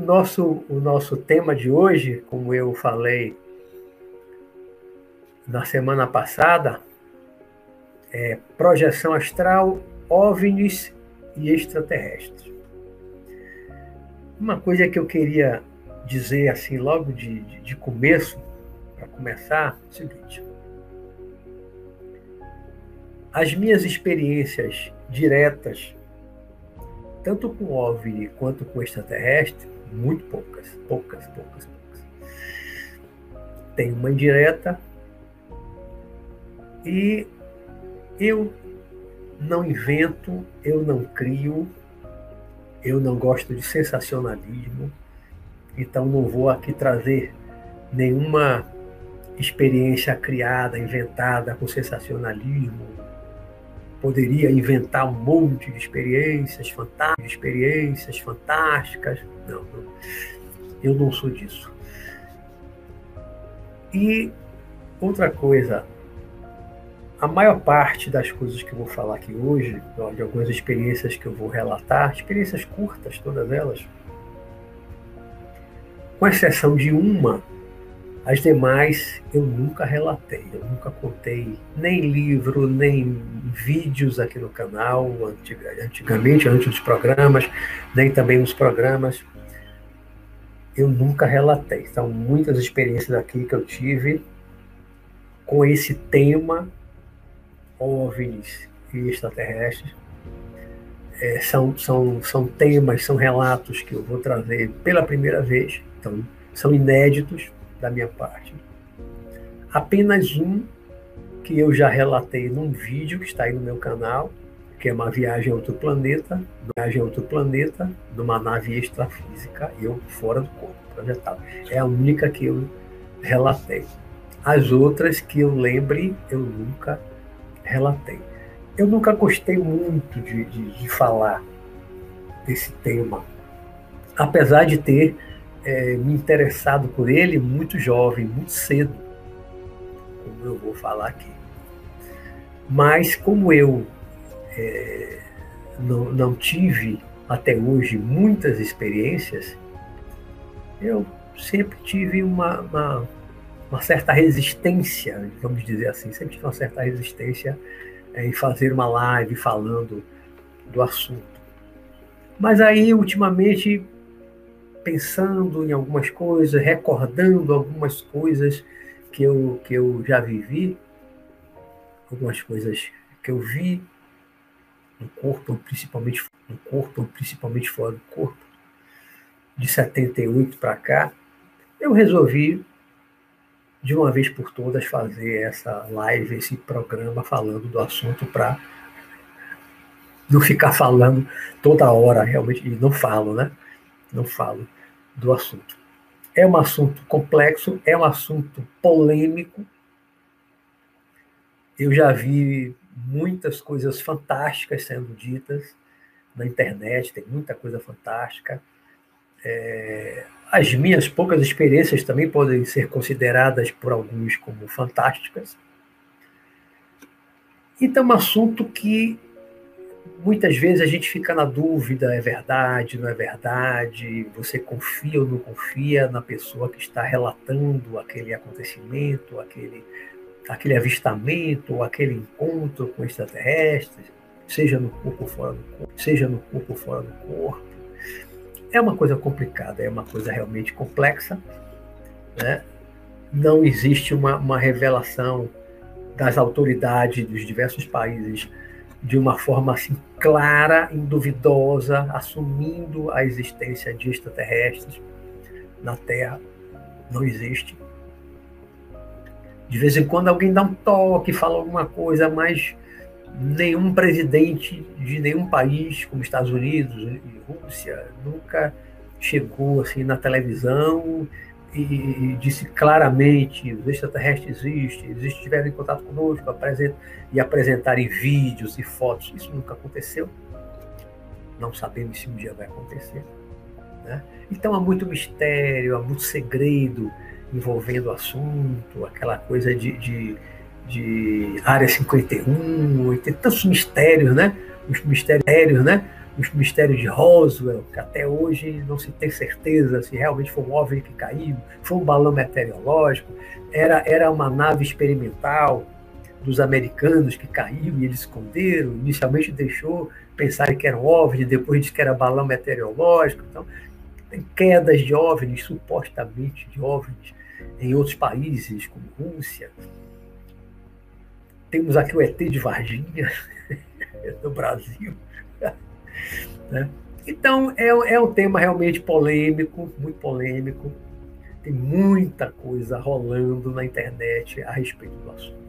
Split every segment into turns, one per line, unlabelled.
o nosso, o nosso tema de hoje, como eu falei na semana passada, é projeção astral, OVNIs e extraterrestres. Uma coisa que eu queria dizer assim logo de, de, de começo, para começar, é o seguinte. As minhas experiências diretas, tanto com OVNI quanto com extraterrestre, muito poucas, poucas, poucas, poucas. Tem uma indireta e eu não invento, eu não crio, eu não gosto de sensacionalismo, então não vou aqui trazer nenhuma experiência criada, inventada com sensacionalismo. Poderia inventar um monte de experiências fantásticas, experiências fantásticas. Não, não, eu não sou disso. E outra coisa, a maior parte das coisas que eu vou falar aqui hoje, de algumas experiências que eu vou relatar, experiências curtas, todas elas, com exceção de uma, as demais eu nunca relatei, eu nunca contei nem livro, nem vídeos aqui no canal, antigamente, antes dos programas, nem também nos programas. Eu nunca relatei. São muitas experiências aqui que eu tive com esse tema OVNIs e extraterrestres. É, são, são, são temas, são relatos que eu vou trazer pela primeira vez, então são inéditos da minha parte. Apenas um que eu já relatei num vídeo que está aí no meu canal, que é uma viagem a outro planeta, viagem a outro planeta, numa nave extrafísica, eu fora do corpo projetado. É a única que eu relatei. As outras que eu lembre, eu nunca relatei. Eu nunca gostei muito de, de, de falar desse tema, apesar de ter é, me interessado por ele muito jovem, muito cedo, como eu vou falar aqui. Mas como eu é, não, não tive até hoje muitas experiências, eu sempre tive uma, uma uma certa resistência, vamos dizer assim, sempre tive uma certa resistência é, em fazer uma live falando do assunto. Mas aí, ultimamente, pensando em algumas coisas, recordando algumas coisas que eu, que eu já vivi, algumas coisas que eu vi no corpo, principalmente no corpo, principalmente fora do corpo, de 78 para cá, eu resolvi de uma vez por todas fazer essa live, esse programa falando do assunto para não ficar falando toda hora, realmente, e não falo, né? Não falo do assunto. É um assunto complexo, é um assunto polêmico. Eu já vi muitas coisas fantásticas sendo ditas na internet, tem muita coisa fantástica. É, as minhas poucas experiências também podem ser consideradas por alguns como fantásticas. Então, é um assunto que muitas vezes a gente fica na dúvida: é verdade, não é verdade? Você confia ou não confia na pessoa que está relatando aquele acontecimento, aquele, aquele avistamento, ou aquele encontro com extraterrestres, seja no corpo ou fora do corpo, seja no corpo fora do corpo é uma coisa complicada, é uma coisa realmente complexa. Né? Não existe uma, uma revelação das autoridades dos diversos países de uma forma assim clara, induvidosa, assumindo a existência de extraterrestres na Terra. Não existe. De vez em quando alguém dá um toque, fala alguma coisa, mas nenhum presidente de nenhum país, como Estados Unidos e Rússia, nunca chegou assim na televisão e, disse claramente os extraterrestres existem, eles estiveram em contato conosco e apresentarem vídeos e fotos. Isso nunca aconteceu. Não sabemos se um dia vai acontecer. Né? Então há muito mistério, há muito segredo envolvendo o assunto, aquela coisa de, de de Área 51, tem tantos mistérios, né? Os mistérios, né? Os mistérios de Roswell, que até hoje não se tem certeza se realmente foi um OVNI que caiu, foi um balão meteorológico, era, era uma nave experimental dos americanos que caiu e eles esconderam, inicialmente deixou pensar que era um OVNI, depois disse que era balão meteorológico, então tem quedas de OVNIs, supostamente de OVNIs, em outros países, como Rússia. Temos aqui o ET de Varginha, no Brasil. Né? Então, é, é um tema realmente polêmico, muito polêmico. Tem muita coisa rolando na internet a respeito do assunto.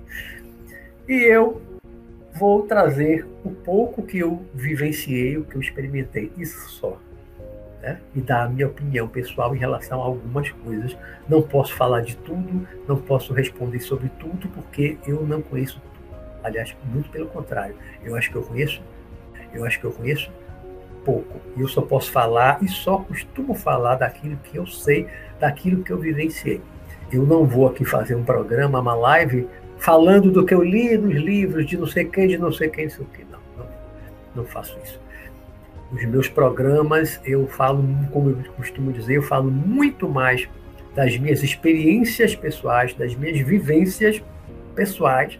E eu vou trazer o pouco que eu vivenciei, o que eu experimentei, isso só né? e dar a minha opinião pessoal em relação a algumas coisas. Não posso falar de tudo, não posso responder sobre tudo, porque eu não conheço tudo. Aliás, muito pelo contrário, eu acho que eu conheço, eu acho que eu conheço pouco. E eu só posso falar e só costumo falar daquilo que eu sei, daquilo que eu vivenciei. Eu não vou aqui fazer um programa, uma live, falando do que eu li nos livros, de não sei quem, de não sei quem, não sei o que. Não, não, não faço isso os meus programas, eu falo, como eu costumo dizer, eu falo muito mais das minhas experiências pessoais, das minhas vivências pessoais,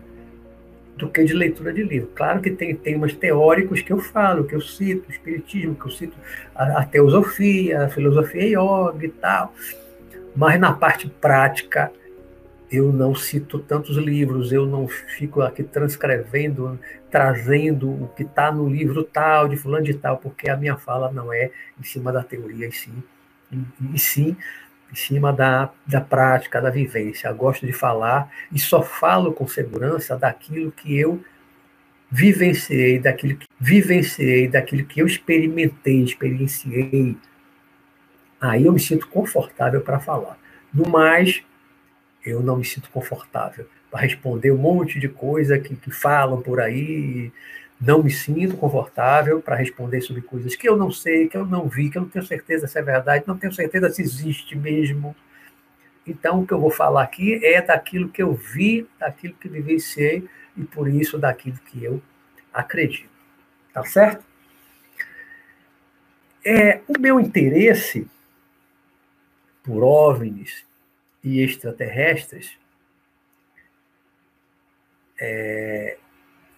do que de leitura de livro. Claro que tem temas teóricos que eu falo, que eu cito, o espiritismo, que eu cito a, a teosofia, a filosofia yoga e tal, mas na parte prática eu não cito tantos livros, eu não fico aqui transcrevendo, trazendo o que está no livro tal, de fulano de tal, porque a minha fala não é em cima da teoria, e sim, e, sim em cima da, da prática, da vivência. Eu gosto de falar e só falo com segurança daquilo que eu vivenciei, daquilo que vivenciei, daquilo que eu experimentei, experienciei. Aí eu me sinto confortável para falar. No mais, eu não me sinto confortável para responder um monte de coisa que, que falam por aí. Não me sinto confortável para responder sobre coisas que eu não sei, que eu não vi, que eu não tenho certeza se é verdade, não tenho certeza se existe mesmo. Então, o que eu vou falar aqui é daquilo que eu vi, daquilo que vivenciei e, por isso, daquilo que eu acredito. Tá certo? É, o meu interesse por OVNIs e extraterrestres, é,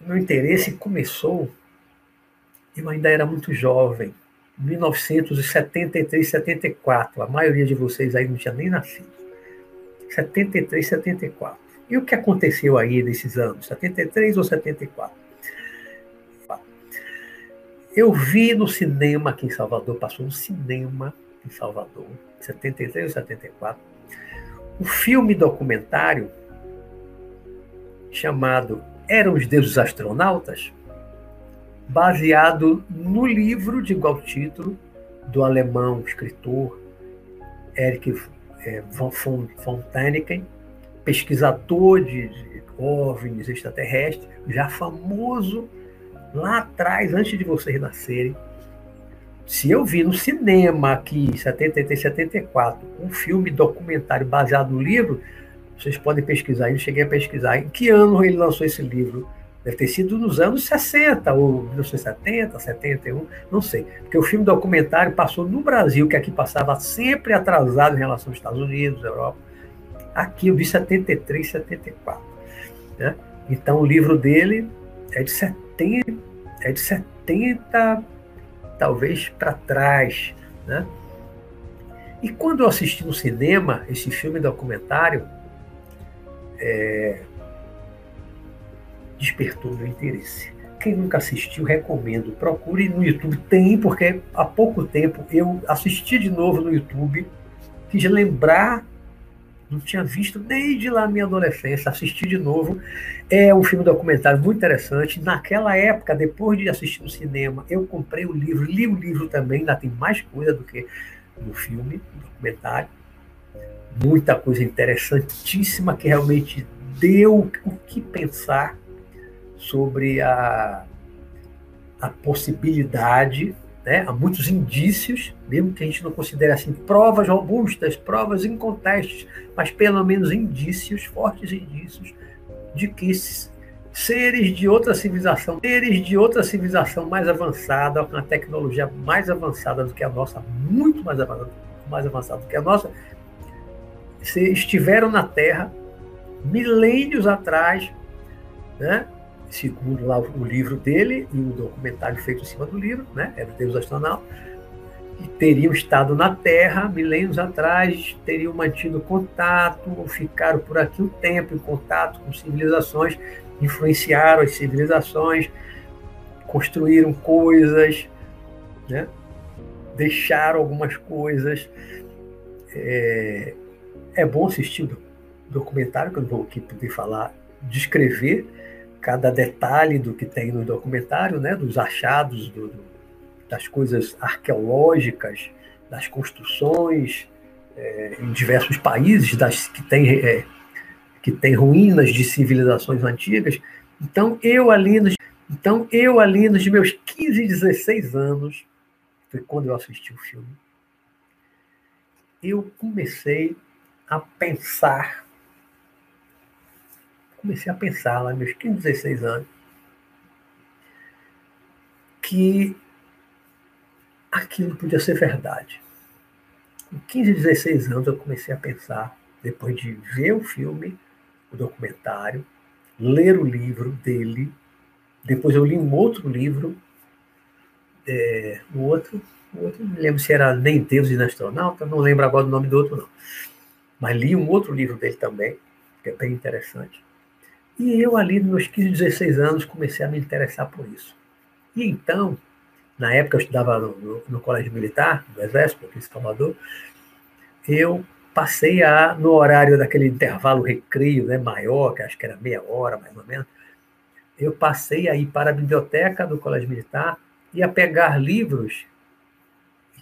meu interesse começou, eu ainda era muito jovem, 1973, 74. A maioria de vocês aí não tinha nem nascido. 73, 74. E o que aconteceu aí nesses anos? 73 ou 74? Eu vi no cinema aqui em Salvador, passou no cinema em Salvador, 73 ou 74, um filme documentário chamado Eram os Deuses Astronautas, baseado no livro de igual título do alemão escritor Erich é, von, Däniken, pesquisador de, de OVNIs extraterrestres, já famoso lá atrás, antes de vocês nascerem, se eu vi no cinema aqui, 73, 74, um filme documentário baseado no livro, vocês podem pesquisar, eu cheguei a pesquisar em que ano ele lançou esse livro. Deve ter sido nos anos 60, ou 1970, 71, não sei. Porque o filme documentário passou no Brasil, que aqui passava sempre atrasado em relação aos Estados Unidos, Europa. Aqui eu vi 73, 74. Né? Então o livro dele é de 70, é de 70 talvez para trás, né? E quando eu assisti no cinema esse filme documentário, é, despertou meu interesse. Quem nunca assistiu, recomendo. Procure no YouTube. Tem, porque há pouco tempo eu assisti de novo no YouTube. Quis lembrar não tinha visto desde lá minha adolescência, assisti de novo. É um filme documentário muito interessante. Naquela época, depois de assistir no cinema, eu comprei o livro, li o livro também, ainda tem mais coisa do que no filme, no documentário. Muita coisa interessantíssima que realmente deu o que pensar sobre a, a possibilidade né? Há muitos indícios, mesmo que a gente não considere assim provas robustas, provas incontestes, mas pelo menos indícios, fortes indícios, de que seres de outra civilização, seres de outra civilização mais avançada, com uma tecnologia mais avançada do que a nossa, muito mais avançada, mais avançada do que a nossa, estiveram na Terra milênios atrás, né? segundo lá o livro dele e o documentário feito em cima do livro, né? era o Deus Astronauta, que teriam estado na Terra milênios atrás, teriam mantido contato, ficaram por aqui um tempo em contato com civilizações, influenciaram as civilizações, construíram coisas, né? deixaram algumas coisas. É, é bom assistir o documentário, que eu não vou aqui poder falar, descrever cada detalhe do que tem no documentário, né? dos achados, do, das coisas arqueológicas, das construções é, em diversos países, das que tem, é, que tem ruínas de civilizações antigas. Então, eu ali nos, então, eu ali nos meus 15, 16 anos, foi quando eu assisti o filme, eu comecei a pensar, comecei a pensar lá meus 15, 16 anos, que aquilo podia ser verdade. Com 15, 16 anos eu comecei a pensar, depois de ver o filme, o documentário, ler o livro dele, depois eu li um outro livro, é, outro, o outro, não me lembro se era Nem Deus e Astronauta, não lembro agora o nome do outro não. Mas li um outro livro dele também, que é bem interessante. E eu ali, nos meus 15, 16 anos, comecei a me interessar por isso. E então, na época eu estudava no, no, no Colégio Militar, do Exército, aqui em Salvador, eu passei a, no horário daquele intervalo recreio né, maior, que acho que era meia hora mais ou menos, eu passei a ir para a biblioteca do Colégio Militar e a pegar livros,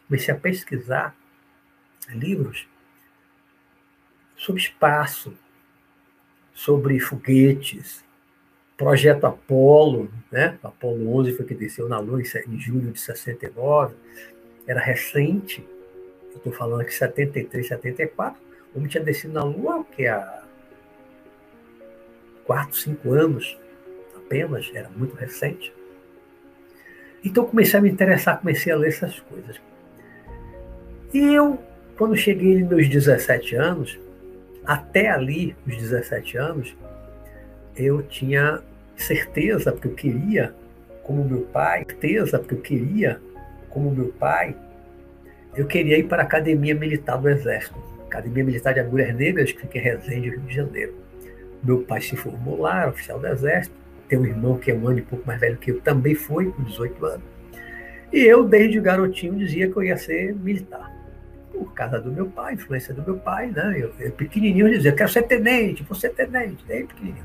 comecei a pesquisar livros sobre espaço, sobre foguetes, projeto Apolo, né? Apolo 11 foi que desceu na Lua em julho de 69, era recente, eu estou falando aqui 73, 74, o homem tinha descido na Lua que há 4, 5 anos apenas, era muito recente. Então comecei a me interessar, comecei a ler essas coisas. E eu, quando cheguei nos meus 17 anos, até ali, os 17 anos, eu tinha certeza, porque eu queria, como meu pai, certeza, porque eu queria, como meu pai, eu queria ir para a Academia Militar do Exército, Academia Militar de Agulhas Negras, que fica em Resende, Rio de Janeiro. Meu pai se formou lá, oficial do Exército, tem um irmão que é um ano e pouco mais velho que eu, também foi, com 18 anos. E eu, desde garotinho, dizia que eu ia ser militar. Por causa do meu pai, influência do meu pai, né? Eu, eu pequenininho, eu dizia, eu quero ser tenente, vou ser tenente, desde pequenininho.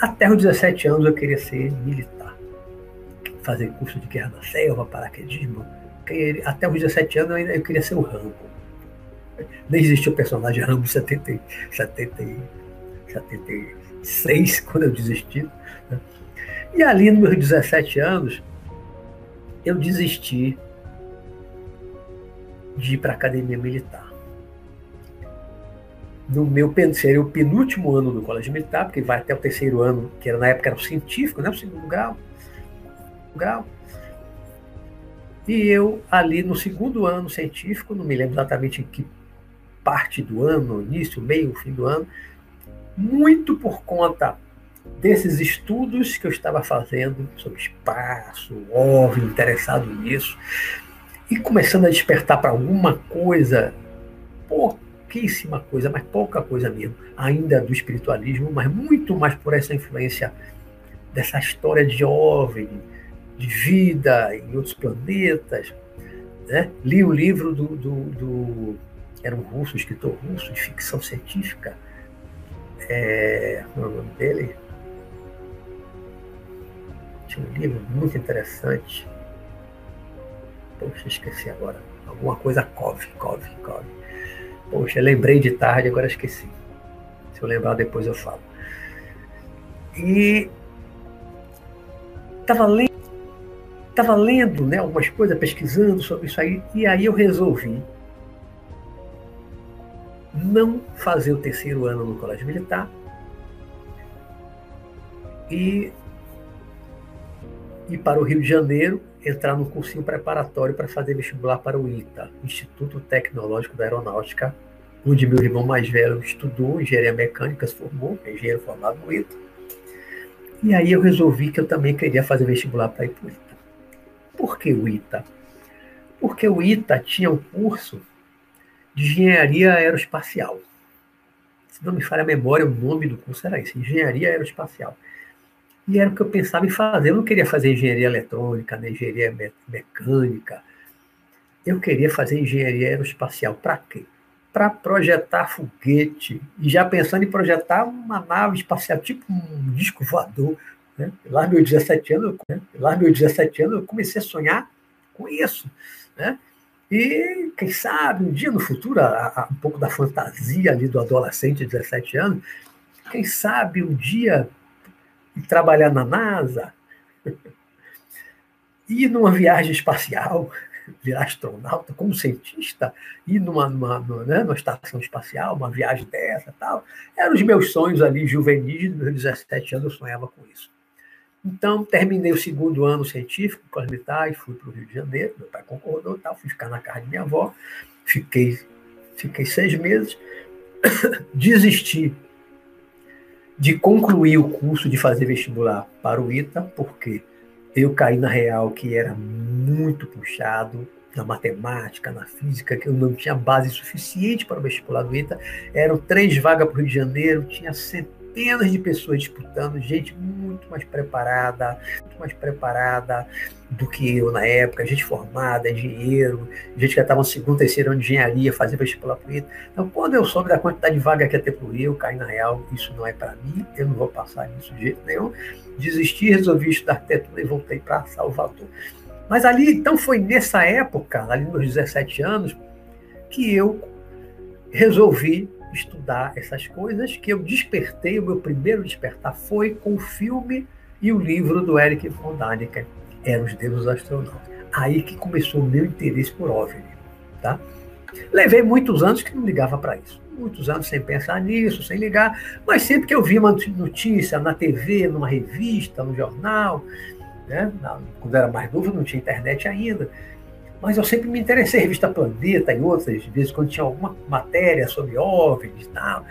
Até os 17 anos eu queria ser militar. Fazer curso de guerra na selva, paraquedismo. Até os 17 anos eu, ainda, eu queria ser o Rambo. Nem existia o personagem Rambo 70, 70, 76, quando eu desisti. Né? E ali, nos meus 17 anos, eu desisti de ir para a academia militar no meu seria o penúltimo ano do colégio militar, porque vai até o terceiro ano, que era, na época era o científico, né, o segundo grau. grau. E eu, ali no segundo ano científico, não me lembro exatamente em que parte do ano, início, meio, fim do ano, muito por conta desses estudos que eu estava fazendo sobre espaço, OVNI, interessado nisso, e começando a despertar para alguma coisa, pouquíssima coisa, mas pouca coisa mesmo, ainda do espiritualismo, mas muito mais por essa influência dessa história de OVNI, de vida em outros planetas. Né? Li o livro do, do, do era um russo, um escritor russo de ficção científica. É, é o nome dele? Tinha um livro muito interessante. Poxa, esqueci agora. Alguma coisa Kov, Kov, Kov. Poxa, lembrei de tarde, agora esqueci. Se eu lembrar depois eu falo. E estava lendo, tava lendo né, algumas coisas, pesquisando sobre isso aí, e aí eu resolvi não fazer o terceiro ano no colégio militar e ir para o Rio de Janeiro, entrar no cursinho preparatório para fazer vestibular para o ITA, Instituto Tecnológico da Aeronáutica, onde meu irmão mais velho estudou engenharia mecânica, se formou, é engenheiro formado no ITA. E aí eu resolvi que eu também queria fazer vestibular para ir para o ITA. Por que o ITA? Porque o ITA tinha um curso de engenharia aeroespacial. Se não me falha a memória, o nome do curso era esse, Engenharia Aeroespacial. E era o que eu pensava em fazer. Eu não queria fazer engenharia eletrônica, nem engenharia mecânica. Eu queria fazer engenharia aeroespacial. Para quê? Para projetar foguete. E já pensando em projetar uma nave espacial, tipo um disco voador. Né? Lá meus 17 anos, né? lá meus 17 anos, eu comecei a sonhar com isso. Né? E, quem sabe, um dia no futuro, um pouco da fantasia ali do adolescente de 17 anos, quem sabe um dia trabalhar na NASA, ir numa viagem espacial, virar astronauta como cientista, ir numa, numa, numa, né, numa estação espacial, uma viagem dessa tal. Eram os meus sonhos ali juvenis, meus 17 anos eu sonhava com isso. Então, terminei o segundo ano científico com militar e fui para o Rio de Janeiro. Meu pai concordou, tal, fui ficar na casa de minha avó. Fiquei, fiquei seis meses. Desisti de concluir o curso de fazer vestibular para o ITA, porque eu caí na real que era muito puxado na matemática, na física, que eu não tinha base suficiente para o vestibular do ITA. Eram três vagas para o Rio de Janeiro, tinha centenas centenas de pessoas disputando, gente muito mais preparada, muito mais preparada do que eu na época, gente formada, engenheiro, gente que já estava no segundo, terceiro ano de engenharia, fazia vestibular para Rio. Então, quando eu soube da quantidade de vaga que ia ter para o eu caí na real, isso não é para mim, eu não vou passar nisso de jeito nenhum. Desisti, resolvi estudar arquitetura e voltei para Salvador. Mas ali, então, foi nessa época, ali nos 17 anos, que eu resolvi estudar essas coisas que eu despertei, o meu primeiro despertar foi com o filme e o livro do Eric von Däniken, Eram os Deuses Astronautas. Aí que começou o meu interesse por OVNI. Tá? Levei muitos anos que não ligava para isso. Muitos anos sem pensar nisso, sem ligar, mas sempre que eu via uma notícia na TV, numa revista, no jornal, né? quando era mais novo não tinha internet ainda, mas eu sempre me interessei em revista Planeta e outras, vezes quando tinha alguma matéria sobre OVNIs e tal,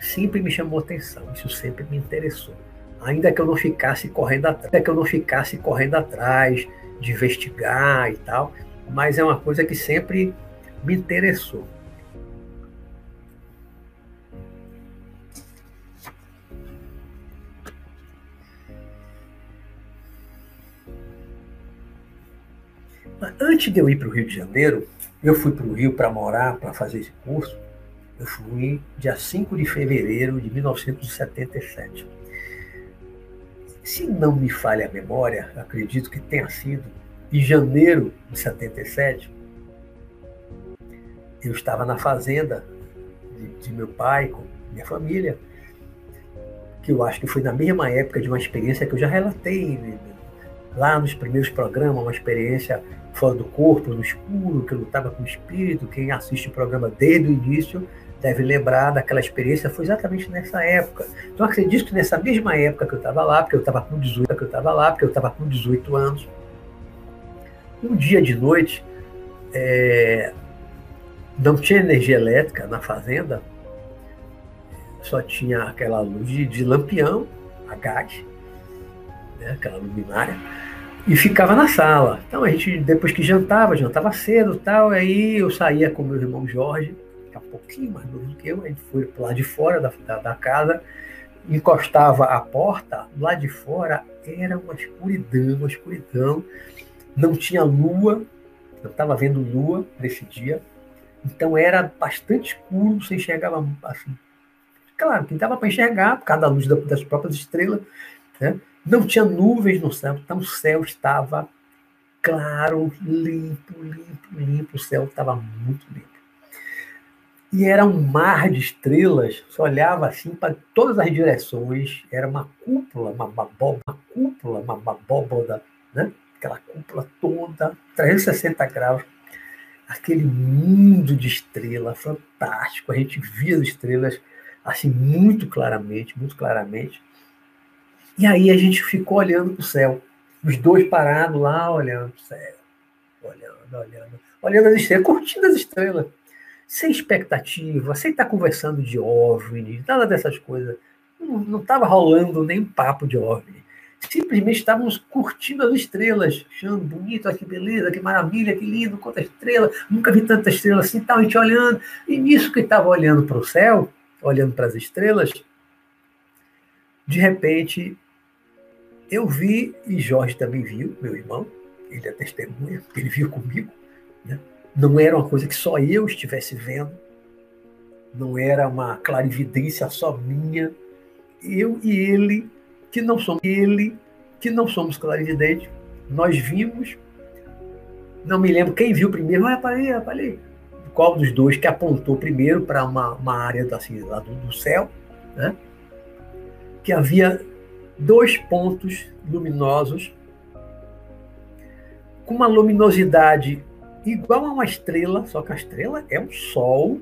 sempre me chamou atenção, isso sempre me interessou. Ainda que eu não ficasse correndo atrás, que eu não ficasse correndo atrás de investigar e tal, mas é uma coisa que sempre me interessou. Antes de eu ir para o Rio de Janeiro, eu fui para o Rio para morar, para fazer esse curso. Eu fui dia 5 de fevereiro de 1977. Se não me falha a memória, acredito que tenha sido em janeiro de 77, eu estava na fazenda de, de meu pai, com minha família, que eu acho que foi na mesma época de uma experiência que eu já relatei lá nos primeiros programas, uma experiência fora do corpo, no escuro, que lutava com o espírito. Quem assiste o programa desde o início deve lembrar daquela experiência, foi exatamente nessa época. Então acredito que nessa mesma época que eu estava lá, porque eu estava com 18, que eu estava lá, porque eu estava com 18 anos, um dia de noite, é, não tinha energia elétrica na fazenda, só tinha aquela luz de, de lampião, a gás, né, aquela luminária e ficava na sala. Então a gente, depois que jantava, jantava cedo tal, aí eu saía com meu irmão Jorge, que é um pouquinho mais novo do que eu, a gente foi lá de fora da, da, da casa, encostava a porta, lá de fora era uma escuridão, uma escuridão, não tinha lua, eu estava vendo lua nesse dia, então era bastante escuro, você enxergava assim. Claro, que dava para enxergar por causa da luz das próprias estrelas, né? Não tinha nuvens no céu, então o céu estava claro, limpo, limpo, limpo. O céu estava muito limpo. E era um mar de estrelas, você olhava assim para todas as direções, era uma cúpula, uma babó, uma cúpula, uma abóboda, né? aquela cúpula toda, 360 graus, aquele mundo de estrelas fantástico, a gente via as estrelas assim muito claramente, muito claramente. E aí a gente ficou olhando para o céu. Os dois parados lá, olhando para o céu. Olhando, olhando. Olhando as estrelas, curtindo as estrelas. Sem expectativa, sem estar conversando de OVNI, nada dessas coisas. Não estava rolando nem papo de OVNI. Simplesmente estávamos curtindo as estrelas, achando bonito, que beleza, que maravilha, que lindo, quanta estrela. Nunca vi tanta estrela assim, tal, a gente olhando. E nisso que estava olhando para o céu, olhando para as estrelas, de repente eu vi, e Jorge também viu, meu irmão, ele é testemunha, ele viu comigo. Né? Não era uma coisa que só eu estivesse vendo, não era uma clarividência só minha. Eu e ele, que não somos ele, que não somos clarividentes, nós vimos. Não me lembro quem viu primeiro, mas falei, falei, qual dos dois que apontou primeiro para uma, uma área assim, lá do, do céu, né? que havia dois pontos luminosos com uma luminosidade igual a uma estrela, só que a estrela é um sol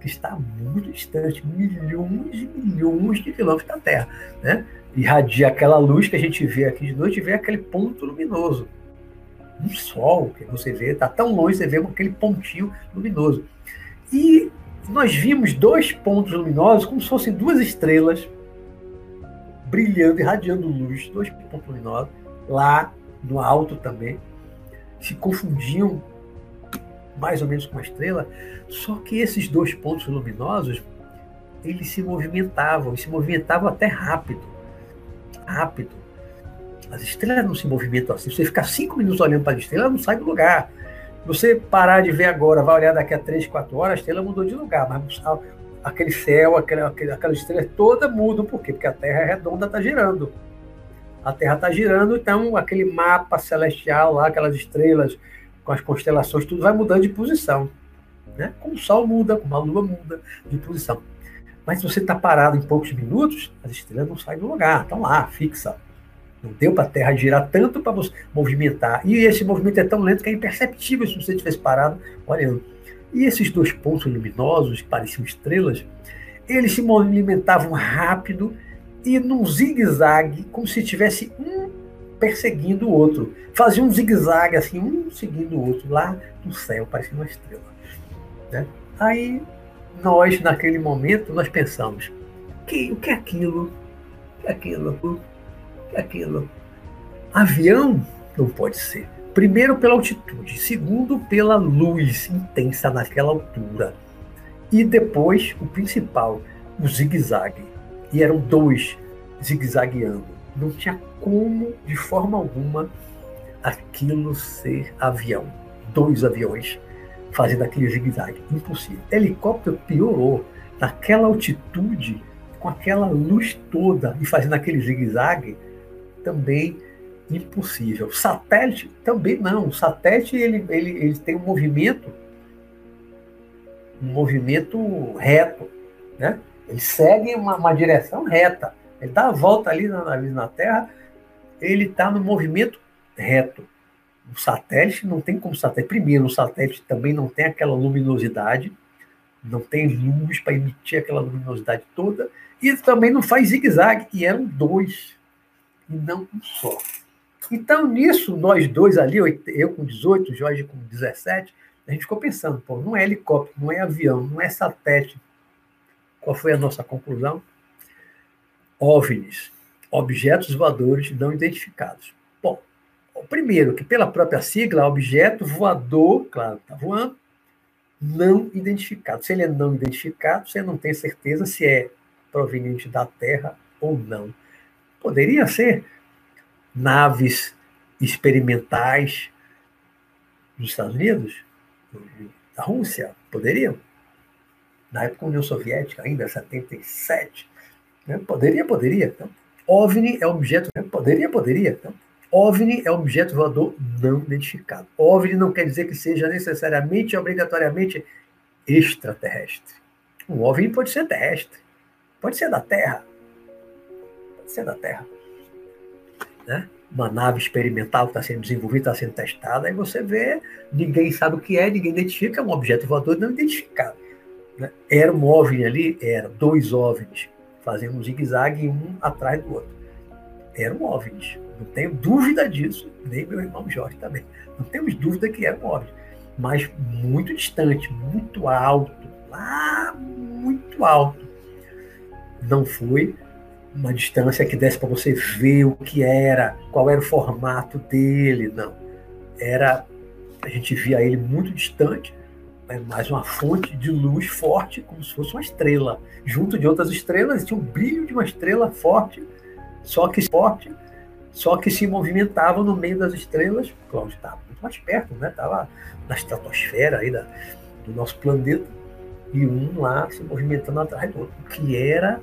que está muito distante, milhões e milhões de quilômetros da Terra, né? Irradia aquela luz que a gente vê aqui de noite, vê aquele ponto luminoso. Um sol que você vê, está tão longe, você vê aquele pontinho luminoso. E nós vimos dois pontos luminosos como se fossem duas estrelas brilhando, irradiando luz, dois pontos luminosos, lá no alto também, se confundiam mais ou menos com uma estrela, só que esses dois pontos luminosos, eles se movimentavam, se movimentavam até rápido. Rápido. As estrelas não se movimentam assim. Você ficar cinco minutos olhando para a estrela, não sai do lugar. Você parar de ver agora, vai olhar daqui a três, quatro horas, a estrela mudou de lugar, mas aquele céu, aquela, aquela estrela toda muda. Por quê? Porque a Terra é redonda, está girando. A Terra está girando, então aquele mapa celestial lá, aquelas estrelas com as constelações, tudo vai mudando de posição. Né? Como o Sol muda, como a Lua muda de posição. Mas se você está parado em poucos minutos, as estrelas não saem do lugar, estão lá, fixa. Não deu para a Terra girar tanto para você movimentar. E esse movimento é tão lento que é imperceptível se você tivesse parado olhando. E esses dois pontos luminosos, que pareciam estrelas, eles se movimentavam rápido e num zigue-zague, como se tivesse um perseguindo o outro. Fazia um zigue-zague, assim, um seguindo o outro, lá no céu, parecia uma estrela. Né? Aí, nós, naquele momento, nós pensamos, que, o que é aquilo? O que é aquilo? O que é aquilo? Avião? Não pode ser. Primeiro, pela altitude. Segundo, pela luz intensa naquela altura. E depois, o principal, o zigue-zague. E eram dois zigue-zagueando. Não tinha como, de forma alguma, aquilo ser avião. Dois aviões fazendo aquele zigue-zague. Impossível. Helicóptero piorou. Naquela altitude, com aquela luz toda e fazendo aquele zigue-zague, também impossível. Satélite também não. O satélite ele, ele, ele tem um movimento, um movimento reto, né? Ele segue uma, uma direção reta. Ele dá a volta ali na, na Terra, ele está no movimento reto. O satélite não tem como satélite. Primeiro, o satélite também não tem aquela luminosidade, não tem luz para emitir aquela luminosidade toda, e também não faz zigue-zague, e eram dois, e não um só. Então, nisso, nós dois ali, eu com 18, Jorge com 17, a gente ficou pensando, pô, não é helicóptero, não é avião, não é satélite. Qual foi a nossa conclusão? OVNIs, objetos voadores não identificados. Bom, o primeiro, que pela própria sigla, objeto voador, claro, está voando, não identificado. Se ele é não identificado, você não tem certeza se é proveniente da Terra ou não. Poderia ser naves experimentais dos Estados Unidos, da Rússia, poderiam. Na época da União Soviética, ainda 77. Né? Poderia, poderia. Então, OVNI é objeto. Né? Poderia, poderia. Então, OVNI é objeto voador não identificado. OVNI não quer dizer que seja necessariamente, obrigatoriamente extraterrestre. Um OVNI pode ser terrestre, pode ser da Terra, pode ser da Terra né? uma nave experimental que está sendo desenvolvida, está sendo testada, aí você vê, ninguém sabe o que é, ninguém identifica, é um objeto voador não identificado. Né? Era um OVNI ali? Era, dois OVNIs, fazendo um zigue-zague um atrás do outro. eram OVNIs. Não tenho dúvida disso, nem meu irmão Jorge também. Não temos dúvida que eram OVNIs. Mas muito distante, muito alto, lá muito alto. Não foi uma distância que desse para você ver o que era, qual era o formato dele, não. Era a gente via ele muito distante, mas uma fonte de luz forte, como se fosse uma estrela, junto de outras estrelas, tinha o brilho de uma estrela forte, só que forte, só que se movimentava no meio das estrelas, claro, estava muito mais perto, né? Estava na estratosfera aí da, do nosso planeta, e um lá se movimentando atrás do outro. O que era,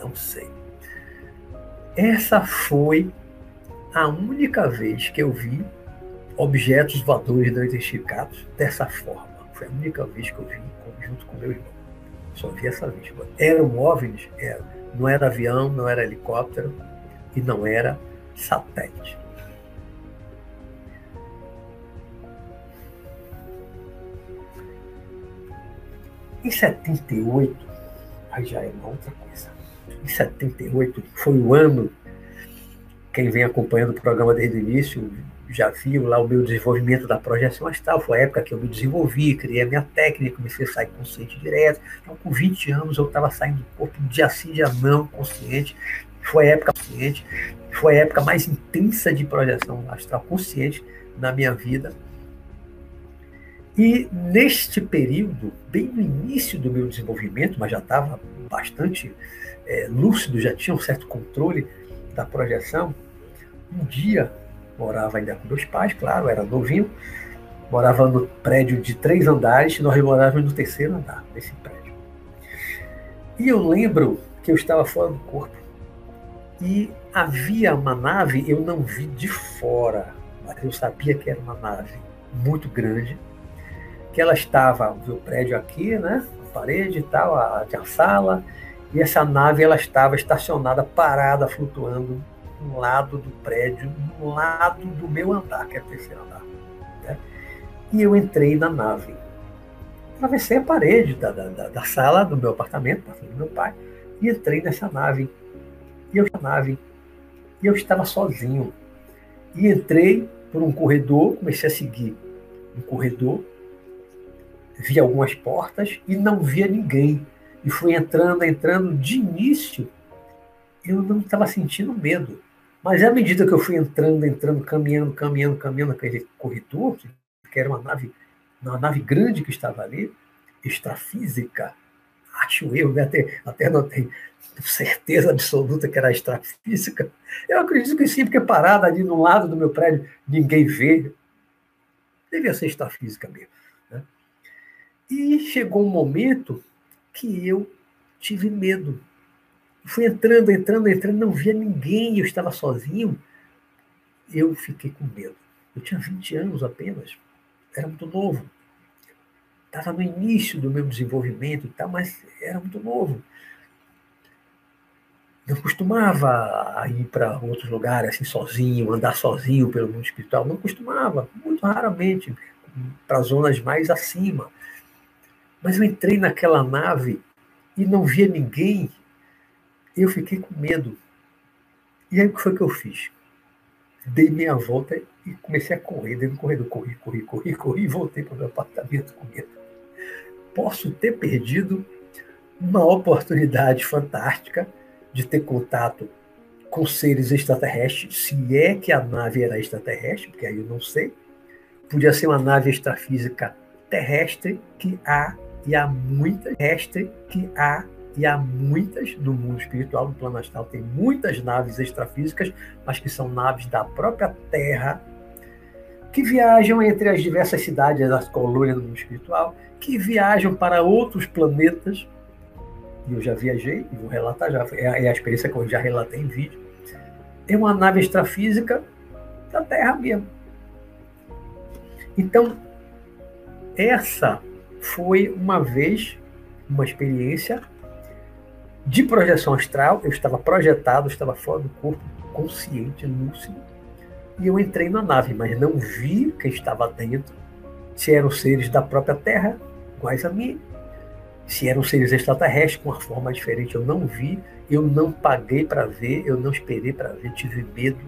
não sei. Essa foi a única vez que eu vi objetos voadores não identificados dessa forma. Foi a única vez que eu vi junto com meu irmão. Só vi essa vez. Eram OVNIs? Era. Não era avião, não era helicóptero e não era satélite. Em 78, aí já é uma outra coisa. Em 78 foi o ano, quem vem acompanhando o programa desde o início já viu lá o meu desenvolvimento da projeção astral, foi a época que eu me desenvolvi, criei a minha técnica, comecei a sair consciente direto. Então, com 20 anos, eu estava saindo do corpo dia sim, dia não, consciente. Foi a época consciente, foi a época mais intensa de projeção astral consciente na minha vida. E neste período, bem no início do meu desenvolvimento, mas já estava bastante é, lúcido, já tinha um certo controle da projeção, um dia morava ainda com meus pais, claro, era novinho, morava no prédio de três andares, nós morávamos no terceiro andar desse prédio. E eu lembro que eu estava fora do corpo e havia uma nave, eu não vi de fora, mas eu sabia que era uma nave muito grande, que ela estava, o prédio aqui, né, a parede e tal, a, a sala, e essa nave ela estava estacionada, parada, flutuando um lado do prédio, um lado do meu andar, que é o terceiro andar. Né? E eu entrei na nave. Atravessei a parede da, da, da sala do meu apartamento, do meu pai, e entrei nessa nave. E eu nave. E eu estava sozinho. E entrei por um corredor, comecei a seguir um corredor, vi algumas portas e não via ninguém. E fui entrando, entrando. De início, eu não estava sentindo medo. Mas à medida que eu fui entrando, entrando, caminhando, caminhando, caminhando naquele corredor, que era uma nave, uma nave grande que estava ali, extrafísica, acho eu, né? até, até não tenho certeza absoluta que era extrafísica. Eu acredito que sim, porque parada ali no lado do meu prédio, ninguém vê. Devia ser extrafísica mesmo. Né? E chegou um momento que eu tive medo Fui entrando, entrando, entrando, não via ninguém, eu estava sozinho. Eu fiquei com medo. Eu tinha 20 anos apenas, era muito novo. Estava no início do meu desenvolvimento e tal, mas era muito novo. Não costumava ir para outros lugares assim sozinho, andar sozinho pelo mundo espiritual. Não costumava, muito raramente, para zonas mais acima. Mas eu entrei naquela nave e não via ninguém eu fiquei com medo. E aí o que foi que eu fiz? Dei meia volta e comecei a correr dentro do corredor. Corri, corri, corri, corri e voltei para o meu apartamento com medo. Posso ter perdido uma oportunidade fantástica de ter contato com seres extraterrestres, se é que a nave era extraterrestre, porque aí eu não sei. Podia ser uma nave extrafísica terrestre que há, e há muita terrestre que há e há muitas no mundo espiritual, no plano astral, tem muitas naves extrafísicas, mas que são naves da própria Terra, que viajam entre as diversas cidades das colônias do mundo espiritual, que viajam para outros planetas. E eu já viajei, e vou relatar, já, é, é a experiência que eu já relatei em vídeo. É uma nave extrafísica da Terra mesmo. Então, essa foi uma vez uma experiência de projeção astral, eu estava projetado, estava fora do corpo, consciente, lúcido, e eu entrei na nave, mas não vi quem estava dentro, se eram seres da própria Terra, iguais a mim, Se eram seres extraterrestres com uma forma diferente, eu não vi, eu não paguei para ver, eu não esperei para ver, tive medo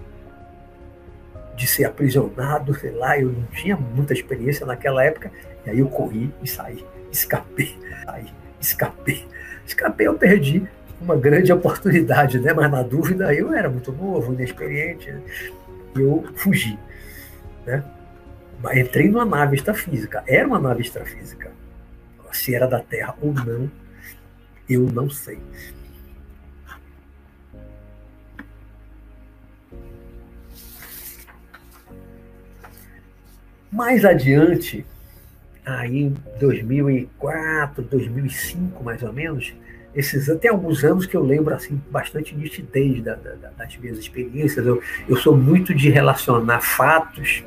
de ser aprisionado, sei lá, eu não tinha muita experiência naquela época, e aí eu corri e saí, escapei, saí, escapei. Escapei, eu perdi uma grande oportunidade, né? Mas na dúvida eu era muito novo, inexperiente, né? eu fugi, né? Mas entrei numa nave extrafísica, era uma nave extrafísica. Se era da Terra ou não, eu não sei. Mais adiante, aí em 2004, 2005 mais ou menos, esses até alguns anos que eu lembro assim bastante nitidez da, da, das minhas experiências. Eu, eu sou muito de relacionar fatos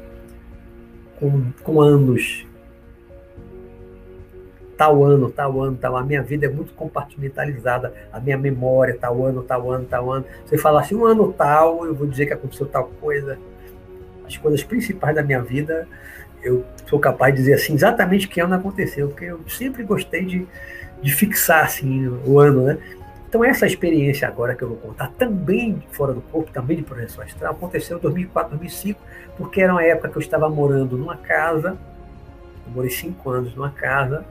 com, com anos. Tal ano, tal ano, tal. A minha vida é muito compartimentalizada. A minha memória, tal ano, tal ano, tal ano. Você fala assim, um ano tal, eu vou dizer que aconteceu tal coisa. As coisas principais da minha vida eu sou capaz de dizer assim exatamente que ano aconteceu, porque eu sempre gostei de, de fixar assim o ano, né? Então essa experiência agora que eu vou contar também fora do corpo, também de projeção astral, aconteceu em 2004, 2005, porque era uma época que eu estava morando numa casa, eu morei cinco anos numa casa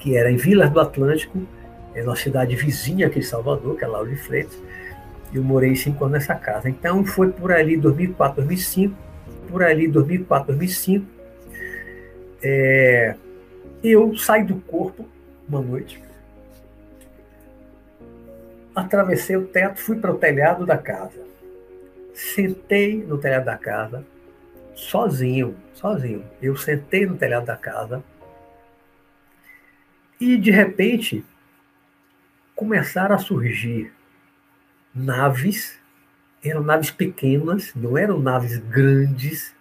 que era em Vilas do Atlântico, é uma cidade vizinha aqui de Salvador, que é Lauro de Freitas. Eu morei cinco anos nessa casa. Então foi por ali 2004, 2005 por ali 2004, 2005, é, eu saí do corpo uma noite, atravessei o teto, fui para o telhado da casa, sentei no telhado da casa, sozinho, sozinho. Eu sentei no telhado da casa e de repente começaram a surgir naves eram naves pequenas, não eram naves grandes,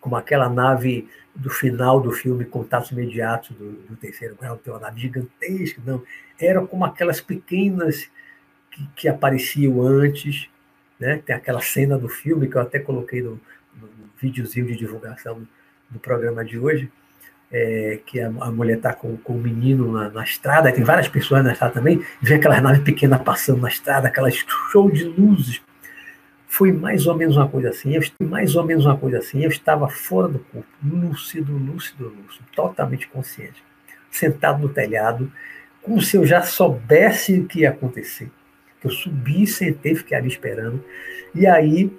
como aquela nave do final do filme Contatos Imediatos do, do Terceiro Grau, tem uma nave gigantesca, não. Eram como aquelas pequenas que, que, apareciam antes, né? Tem aquela cena do filme que eu até coloquei no, no videozinho de divulgação do programa de hoje, é, que a, a mulher está com, com o menino na, na, estrada, tem várias pessoas na estrada também, vê aquelas naves pequenas passando na estrada, aquelas show de luzes. Foi mais ou menos uma coisa assim, eu, mais ou menos uma coisa assim, eu estava fora do corpo, lúcido, lúcido, lúcido, totalmente consciente, sentado no telhado, como se eu já soubesse o que ia acontecer. Eu subi, sentei, fiquei ali esperando, e aí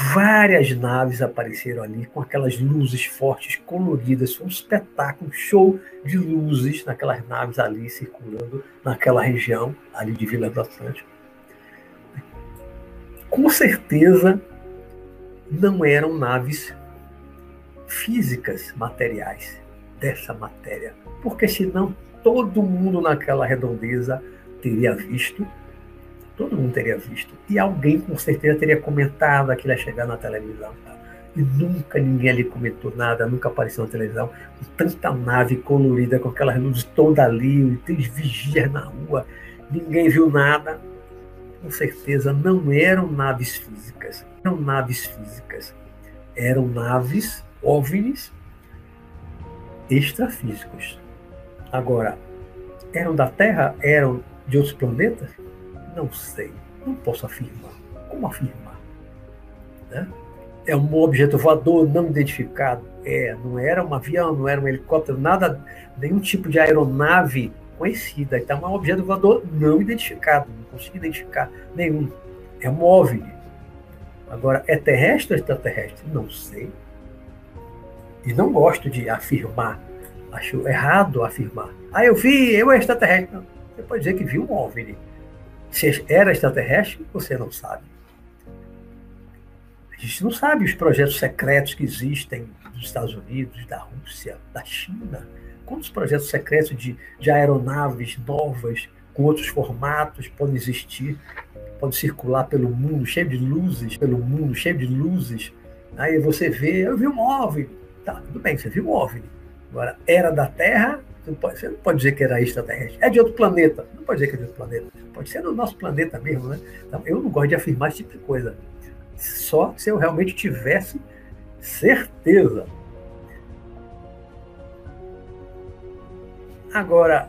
Várias naves apareceram ali com aquelas luzes fortes, coloridas. Foi um espetáculo, um show de luzes naquelas naves ali circulando naquela região ali de Vila do Atlântico. Com certeza não eram naves físicas, materiais dessa matéria, porque senão todo mundo naquela redondeza teria visto todo mundo teria visto. E alguém com certeza teria comentado aquilo ia chegar na televisão. E nunca ninguém ali comentou nada, nunca apareceu na televisão. Com tanta nave colorida, com aquelas luzes todas ali, três vigias na rua, ninguém viu nada. Com certeza não eram naves físicas. Eram naves físicas. Eram naves OVNIs extrafísicos. Agora, eram da Terra? Eram de outros planetas? Não sei, não posso afirmar. Como afirmar? Né? É um objeto voador não identificado? É, não era um avião, não era um helicóptero, nada, nenhum tipo de aeronave conhecida. Então, é um objeto voador não identificado, não consigo identificar nenhum. É um OVNI. Agora, é terrestre ou extraterrestre? Não sei. E não gosto de afirmar. Acho errado afirmar. Ah, eu vi, eu é extraterrestre. Não. Você pode dizer que viu um OVNI. Se era extraterrestre, você não sabe. A gente não sabe os projetos secretos que existem dos Estados Unidos, da Rússia, da China. Quantos projetos secretos de, de aeronaves novas, com outros formatos, podem existir, podem circular pelo mundo, cheio de luzes, pelo mundo, cheio de luzes. Aí você vê, eu vi um OVNI. Tá, tudo bem, você viu um OVNI. Agora, era da Terra não pode, você não pode dizer que era extraterrestre. É de outro planeta. Não pode dizer que é de outro planeta. Pode ser do nosso planeta mesmo, né? Então, eu não gosto de afirmar esse tipo de coisa. Só se eu realmente tivesse certeza. Agora,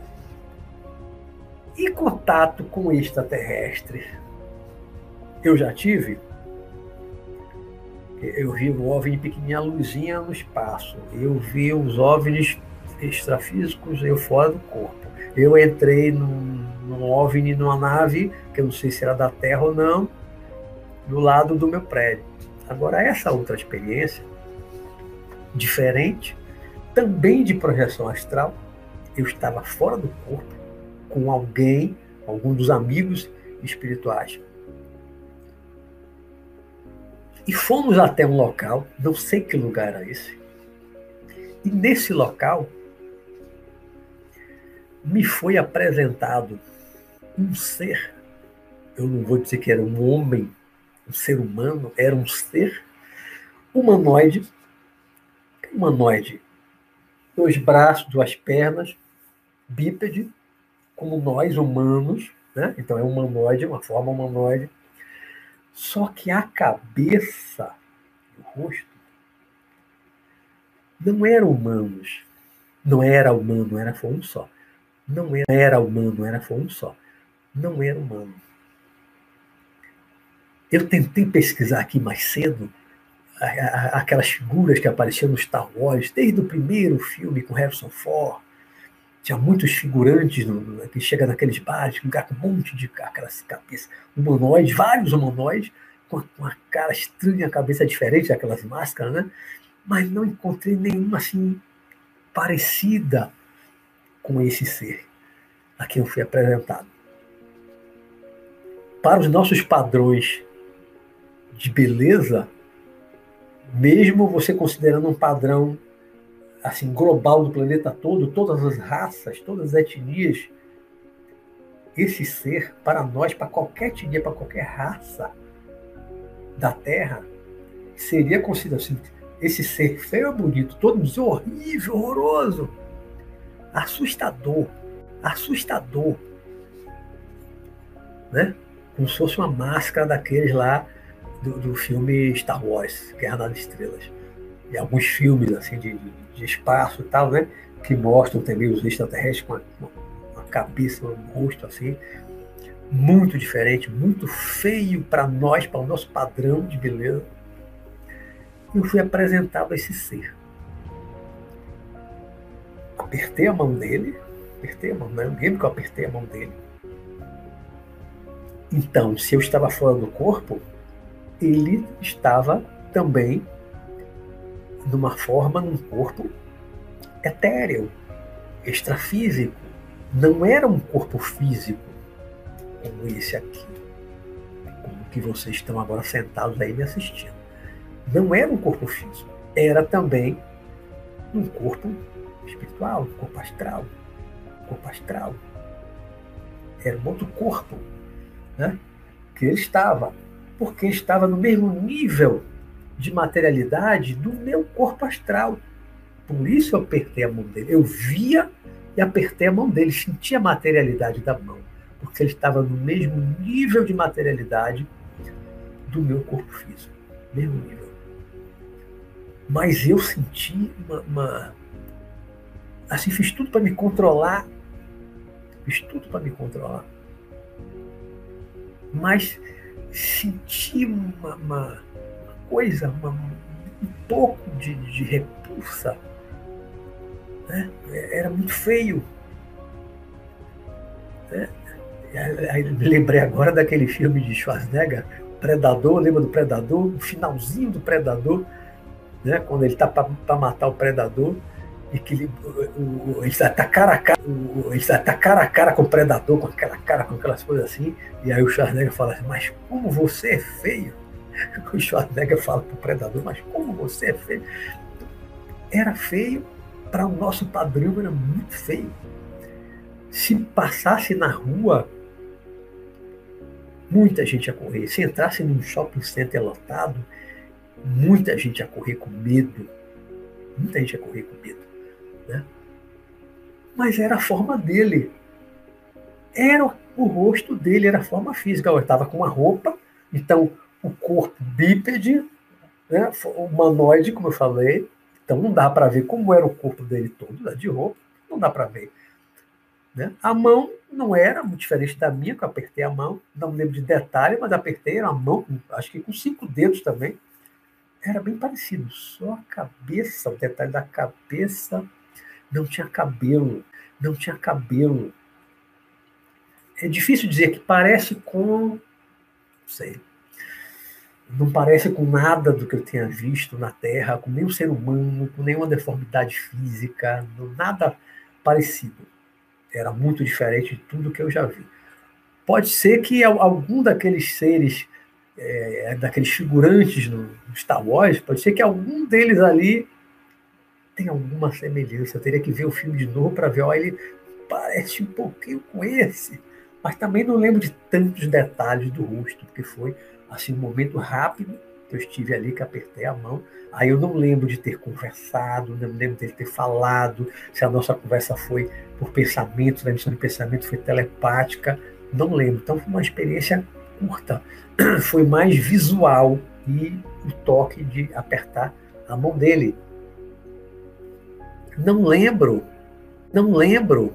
e contato com extraterrestres? Eu já tive. Eu vi um OVNI pequenininha, luzinha no espaço. Eu vi os OVNIs extrafísicos eu fora do corpo. Eu entrei num, num OVNI, numa nave, que eu não sei se era da Terra ou não, do lado do meu prédio. Agora, essa outra experiência, diferente, também de projeção astral, eu estava fora do corpo, com alguém, algum dos amigos espirituais. E fomos até um local, não sei que lugar era esse. E nesse local me foi apresentado um ser, eu não vou dizer que era um homem, um ser humano, era um ser humanoide, humanoide, dois braços, duas pernas, bípede, como nós humanos, né? Então é humanoide, uma forma humanoide. Só que a cabeça, o rosto, não eram humanos. Não era humano, era foi um só. Não era humano, era foi um só. Não era humano. Eu tentei pesquisar aqui mais cedo aquelas figuras que apareciam no Star Wars, desde o primeiro filme com Harrison Ford, tinha muitos figurantes no, que chega naqueles bares, um lugar com um monte de aquelas cabeças humanoides, vários humanoides, com uma cara estranha, a cabeça diferente daquelas máscaras, né? Mas não encontrei nenhuma assim parecida com esse ser a quem eu fui apresentado. Para os nossos padrões de beleza, mesmo você considerando um padrão assim global do planeta todo, todas as raças, todas as etnias, esse ser para nós, para qualquer etnia, para qualquer raça da Terra, seria considerado assim, esse ser feio bonito, todo mundo horrível, horroroso, assustador, assustador, né? Como se fosse uma máscara daqueles lá do, do filme Star Wars, Guerra nas Estrelas. E alguns filmes assim de, de espaço e tal, né? Que mostram também os extraterrestres com uma, uma cabeça, um rosto assim, muito diferente, muito feio para nós, para o nosso padrão de beleza. Eu fui apresentado a esse ser. Apertei a mão dele, apertei a mão, não lembro que eu apertei a mão dele. Então, se eu estava fora do corpo, ele estava também numa forma, num corpo etéreo, extrafísico. Não era um corpo físico como esse aqui, como que vocês estão agora sentados aí me assistindo. Não era um corpo físico, era também um corpo espiritual, corpo astral, corpo astral. Era um outro corpo, né? Que ele estava, porque estava no mesmo nível de materialidade do meu corpo astral. Por isso eu apertei a mão dele. Eu via e apertei a mão dele, sentia a materialidade da mão, porque ele estava no mesmo nível de materialidade do meu corpo físico. Mesmo nível. Mas eu senti uma. uma assim, fiz tudo para me controlar. Fiz tudo para me controlar. Mas senti uma, uma coisa, uma, um pouco de, de repulsa. Né? Era muito feio. Né? Lembrei agora daquele filme de Schwarzenegger, Predador, lembra do Predador? O finalzinho do Predador, né? quando ele está para matar o Predador, e que ele, o, ele está cara a cara, o, ele está cara a cara com o Predador, com aquela cara, com aquelas coisas assim, e aí o Schwarzenegger fala assim, mas como você é feio o Schwarzenegger fala para o predador, mas como você é feio? Era feio, para o nosso padrão era muito feio. Se passasse na rua, muita gente ia correr. Se entrasse num shopping center lotado, muita gente ia correr com medo. Muita gente ia correr com medo. Né? Mas era a forma dele. Era o rosto dele, era a forma física. Eu estava com uma roupa, então o corpo bípede, né, humanoide, como eu falei. Então não dá para ver como era o corpo dele todo, né, de roupa, não dá para ver. Né? A mão não era muito diferente da minha, que eu apertei a mão, não lembro de detalhe, mas apertei a mão, acho que com cinco dedos também. Era bem parecido, só a cabeça, o detalhe da cabeça, não tinha cabelo, não tinha cabelo. É difícil dizer que parece com, não sei, não parece com nada do que eu tenha visto na Terra, com nenhum ser humano, com nenhuma deformidade física, nada parecido. Era muito diferente de tudo que eu já vi. Pode ser que algum daqueles seres, é, daqueles figurantes no Star Wars, pode ser que algum deles ali tenha alguma semelhança. Eu teria que ver o filme de novo para ver, olha, ele parece um pouquinho com esse. Mas também não lembro de tantos detalhes do rosto, porque foi assim um momento rápido que eu estive ali, que apertei a mão. Aí eu não lembro de ter conversado, não lembro de ter falado, se a nossa conversa foi por pensamento, a emissão de pensamento foi telepática, não lembro. Então foi uma experiência curta, foi mais visual e o toque de apertar a mão dele. Não lembro, não lembro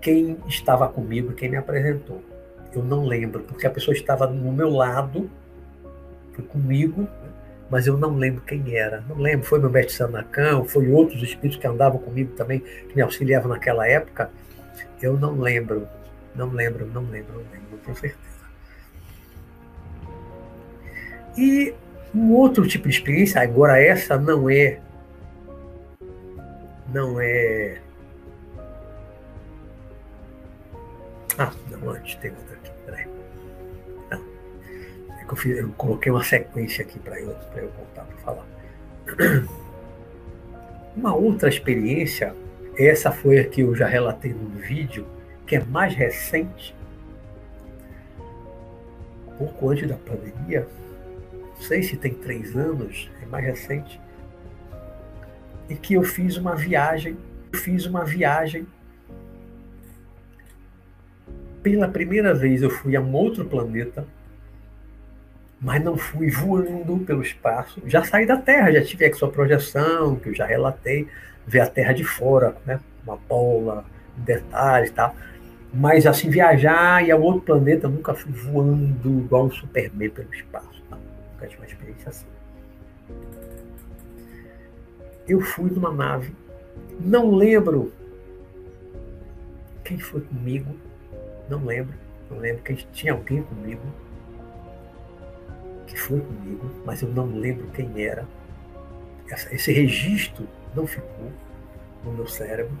quem estava comigo, quem me apresentou. Eu não lembro, porque a pessoa estava no meu lado, foi comigo, mas eu não lembro quem era. Não lembro, foi meu mestre Sanacão, foi outros espíritos que andavam comigo também, que me auxiliavam naquela época. Eu não lembro, não lembro, não lembro, não lembro, tenho certeza. E um outro tipo de experiência, agora essa não é, não é. Ah, não, antes tem outra que eu, fiz, eu coloquei uma sequência aqui para eu, eu contar, para falar. Uma outra experiência, essa foi a que eu já relatei no vídeo, que é mais recente, pouco antes da pandemia, não sei se tem três anos, é mais recente, e que eu fiz uma viagem, fiz uma viagem pela primeira vez eu fui a um outro planeta mas não fui voando pelo espaço. Já saí da Terra, já tive aqui sua projeção, que eu já relatei, ver a Terra de fora, né? uma bola, detalhes e tal. Mas assim, viajar e a outro planeta, nunca fui voando igual um Superman pelo espaço. Não, nunca tive uma experiência assim. Eu fui numa nave, não lembro quem foi comigo, não lembro, não lembro quem tinha alguém comigo que foi comigo, mas eu não lembro quem era. Esse registro não ficou no meu cérebro.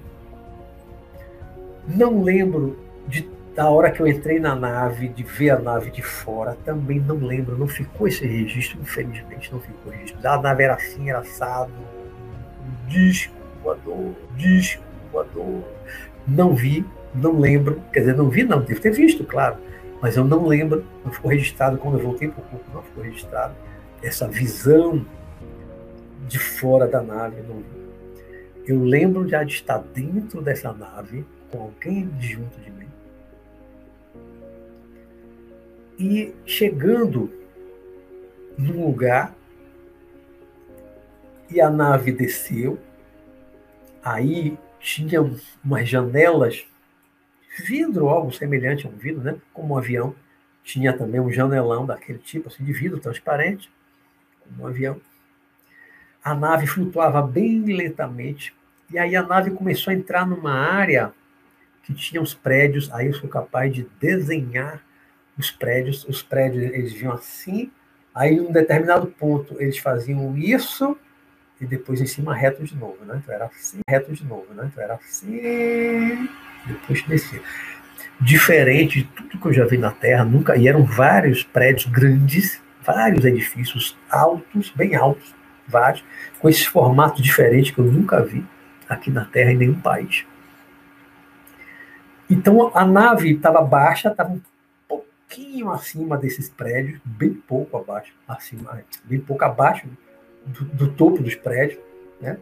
Não lembro de, da hora que eu entrei na nave, de ver a nave de fora, também não lembro, não ficou esse registro, infelizmente não ficou registro. A nave era assim, era assado, disco voador, disco voador. Não vi, não lembro, quer dizer, não vi, não, devo ter visto, claro mas eu não lembro, não ficou registrado quando eu voltei para o corpo, não ficou registrado essa visão de fora da nave. Não. Eu lembro já de estar dentro dessa nave com alguém junto de mim e chegando num lugar e a nave desceu. Aí tinha umas janelas vidro, algo semelhante a um vidro, né? como um avião. Tinha também um janelão daquele tipo, assim, de vidro transparente, como um avião. A nave flutuava bem lentamente, e aí a nave começou a entrar numa área que tinha os prédios, aí eu sou capaz de desenhar os prédios, os prédios eles vinham assim, aí em um determinado ponto eles faziam isso, e depois em cima reto de novo, né? Então era assim, reto de novo, né? Então era assim, depois descer. Diferente de tudo que eu já vi na Terra, nunca, e eram vários prédios grandes, vários edifícios altos, bem altos, vários, com esse formato diferente que eu nunca vi aqui na Terra em nenhum país. Então a nave estava baixa, estava um pouquinho acima desses prédios, bem pouco abaixo, acima, bem pouco abaixo do, do topo dos prédios, né?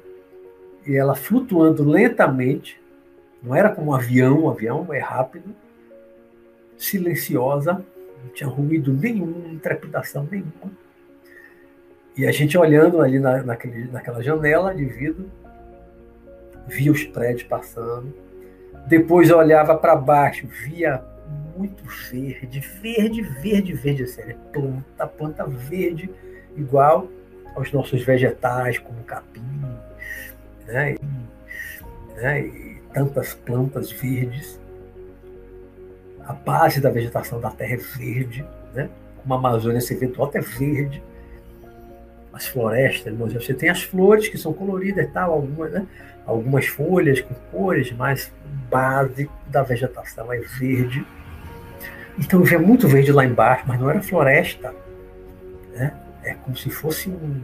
E ela flutuando lentamente, não era como um avião, um avião é rápido, silenciosa, não tinha ruído nenhum, trepidação nenhuma. E a gente olhando ali na, naquele, naquela janela de vidro, via os prédios passando, Depois eu olhava para baixo, via muito verde, verde, verde, verde, assim, né? planta, planta verde, igual aos nossos vegetais, como capim, né? E, né? e tantas plantas verdes. A base da vegetação da Terra é verde, né? Como a Amazônia, você vê, é verde. As florestas, você tem as flores que são coloridas e tal, algumas, né? algumas folhas com cores, mas base da vegetação é verde. Então via muito verde lá embaixo, mas não era floresta. Né? É como se fosse um,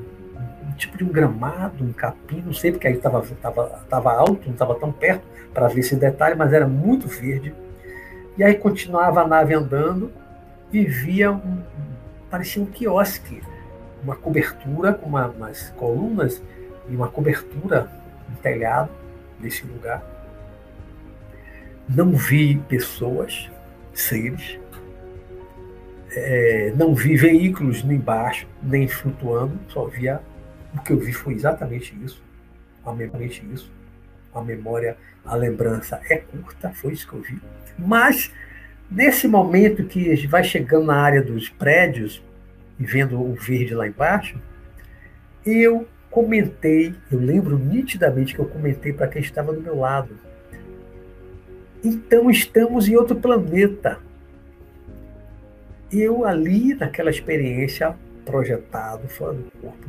um tipo de um gramado, um capim, não sei porque aí estava tava, tava alto, não estava tão perto para ver esse detalhe, mas era muito verde. E aí continuava a nave andando e via um, parecia um quiosque, uma cobertura com uma, umas colunas e uma cobertura, um telhado nesse lugar. Não vi pessoas, seres, é, não vi veículos nem embaixo, nem flutuando, só via o que eu vi foi exatamente isso, exatamente isso. A memória, a lembrança é curta, foi isso que eu vi. Mas nesse momento que a gente vai chegando na área dos prédios e vendo o verde lá embaixo, eu comentei, eu lembro nitidamente que eu comentei para quem estava do meu lado. Então estamos em outro planeta. Eu ali, naquela experiência, projetado fora do corpo,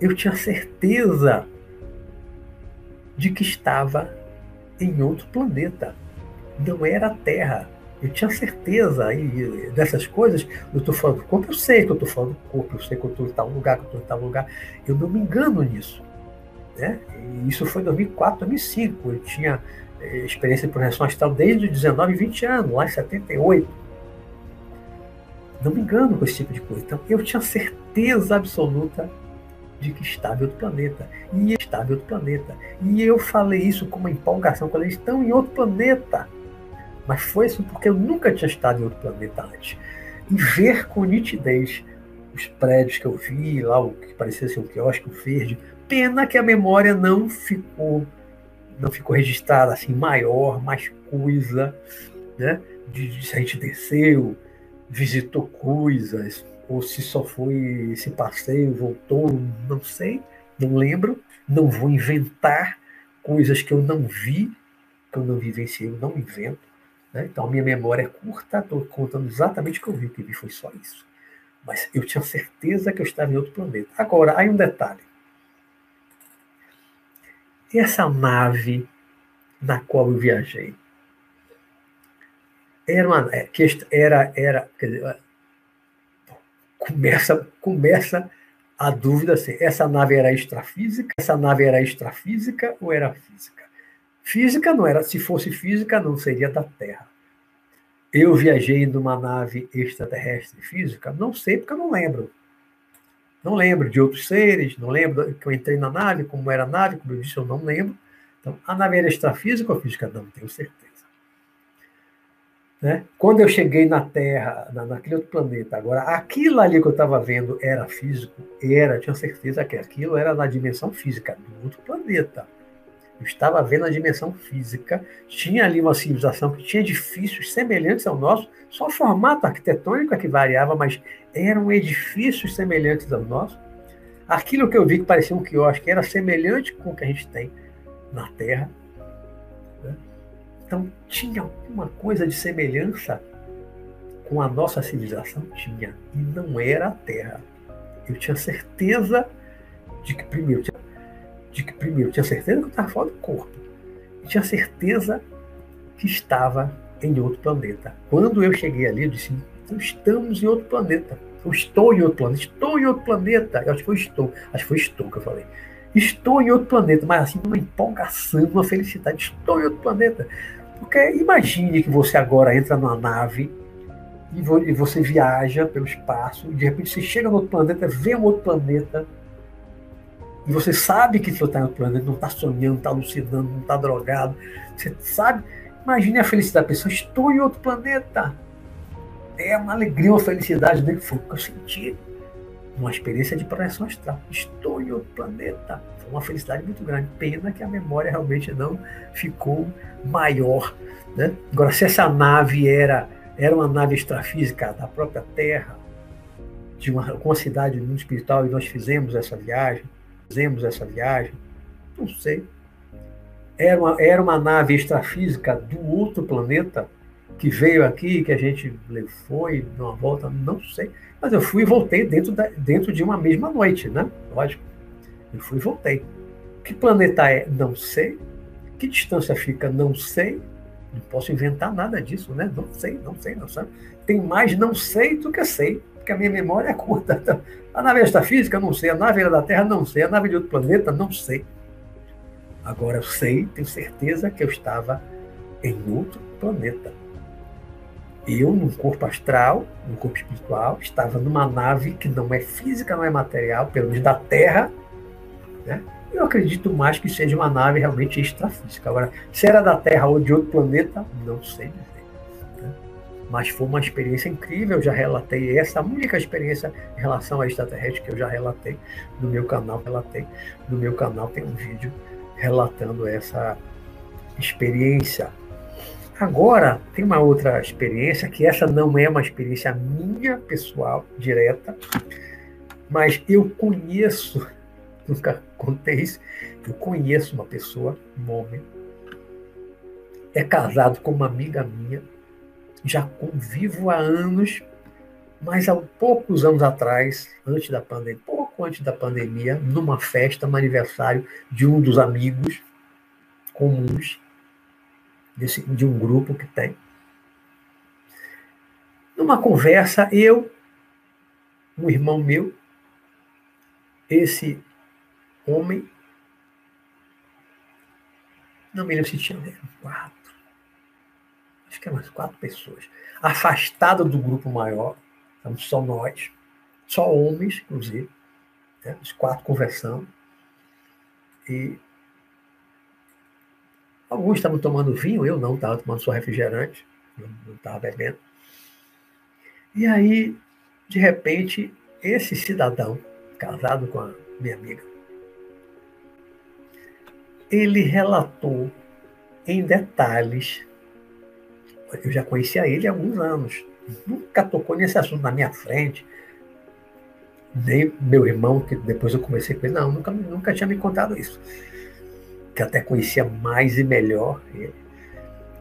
eu tinha certeza de que estava em outro planeta. Não era a Terra. Eu tinha certeza e dessas coisas. Eu estou falando do corpo, eu sei que eu estou falando do corpo, eu sei que eu estou em tal lugar, que eu estou em tal lugar. Eu não me engano nisso. Né? E isso foi em 2004, 2005. Eu tinha eh, experiência de projeção astral desde os 19 e 20 anos, lá em 78. Não me engano com esse tipo de coisa. Então, eu tinha certeza absoluta de que estava em outro planeta. E estava em outro planeta. E eu falei isso com uma empolgação, quando eles estão em outro planeta. Mas foi assim porque eu nunca tinha estado em outro planeta antes. E ver com nitidez os prédios que eu vi, lá o que parecia ser um quiosque verde. Pena que a memória não ficou não ficou registrada assim maior, mais coisa, né? De, de, se a gente desceu, visitou coisas, ou se só foi esse passeio, voltou, não sei, não lembro, não vou inventar coisas que eu não vi, que eu não vivenciei, eu não invento. Né? Então minha memória é curta, estou contando exatamente o que eu vi, o que vi foi só isso. Mas eu tinha certeza que eu estava em outro planeta. Agora, aí um detalhe. Essa nave na qual eu viajei era uma é, era era dizer, começa, começa a dúvida assim, essa nave era extrafísica, essa nave era extrafísica ou era física? Física não era, se fosse física não seria da Terra. Eu viajei numa nave extraterrestre física? Não sei, porque eu não lembro. Não lembro de outros seres, não lembro que eu entrei na nave, como era a nave, como eu disse, eu não lembro. Então, a nave era extrafísica ou física? Não tenho certeza. Né? Quando eu cheguei na Terra, na, naquele outro planeta, agora, aquilo ali que eu estava vendo era físico? Era, tinha certeza que aquilo era na dimensão física do outro planeta. Eu estava vendo a dimensão física, tinha ali uma civilização que tinha edifícios semelhantes ao nosso, só o formato arquitetônico é que variava, mas eram edifícios semelhantes ao nosso. Aquilo que eu vi que parecia um quiosque era semelhante com o que a gente tem na Terra. Então, tinha alguma coisa de semelhança com a nossa civilização? Tinha. E não era a Terra. Eu tinha certeza de que, primeiro, tinha, de que, primeiro, tinha certeza que eu estava fora do corpo. Tinha certeza que estava em outro planeta. Quando eu cheguei ali, eu disse: então estamos em outro planeta. Eu estou em outro planeta. Estou em outro planeta. Eu acho que foi estou. Acho que foi estou que eu falei. Estou em outro planeta, mas assim, uma empolgação, uma felicidade. Estou em outro planeta. Porque imagine que você agora entra numa nave e você viaja pelo espaço, e de repente você chega no outro planeta, vê um outro planeta, e você sabe que você está no outro planeta, não está sonhando, não está alucinando, não está drogado. Você sabe. Imagine a felicidade da pessoa, estou em outro planeta. É uma alegria, uma felicidade, né? Foi o que eu senti. Uma experiência de projeção astral. Estou em outro planeta. Foi uma felicidade muito grande. Pena que a memória realmente não ficou maior. Né? Agora, se essa nave era, era uma nave extrafísica da própria Terra, de uma, com a cidade do mundo espiritual, e nós fizemos essa viagem, fizemos essa viagem, não sei. Era uma, era uma nave extrafísica do outro planeta que veio aqui, que a gente foi numa volta, não sei. Mas eu fui e voltei dentro, da, dentro de uma mesma noite, né? Lógico. Eu fui e voltei. Que planeta é? Não sei. Que distância fica? Não sei. Não posso inventar nada disso, né? Não sei, não sei, não sei. Tem mais não sei do que sei, porque a minha memória é curta. A nave extrafísica, não sei. A nave da Terra, não sei. A nave de outro planeta, não sei. Agora eu sei, tenho certeza que eu estava em outro planeta. Eu, num corpo astral, num corpo espiritual, estava numa nave que não é física, não é material, pelo menos da Terra. Né? Eu acredito mais que seja uma nave realmente extrafísica. Agora, se era da Terra ou de outro planeta, não sei dizer. Né? Mas foi uma experiência incrível. Eu já relatei essa única experiência em relação a extraterrestre que eu já relatei no meu canal. Relatei no meu canal tem um vídeo relatando essa experiência. Agora, tem uma outra experiência, que essa não é uma experiência minha, pessoal, direta, mas eu conheço, nunca contei isso, eu conheço uma pessoa, um homem, é casado com uma amiga minha, já convivo há anos, mas há poucos anos atrás, antes da pandemia, pouco antes da pandemia, numa festa, um aniversário de um dos amigos comuns, desse, de um grupo que tem. Numa conversa, eu, um irmão meu, esse homem, não me lembro se tinha quatro, acho que eram umas quatro pessoas, afastado do grupo maior, estamos só nós, só homens, inclusive, né, os quatro conversando, e Alguns estavam tomando vinho, eu não, estava tomando só refrigerante, não estava bebendo. E aí, de repente, esse cidadão, casado com a minha amiga, ele relatou em detalhes. Eu já conhecia ele há alguns anos. Nunca tocou nesse assunto na minha frente. Nem meu irmão, que depois eu comecei com ele, não, nunca, nunca tinha me contado isso que até conhecia mais e melhor ele.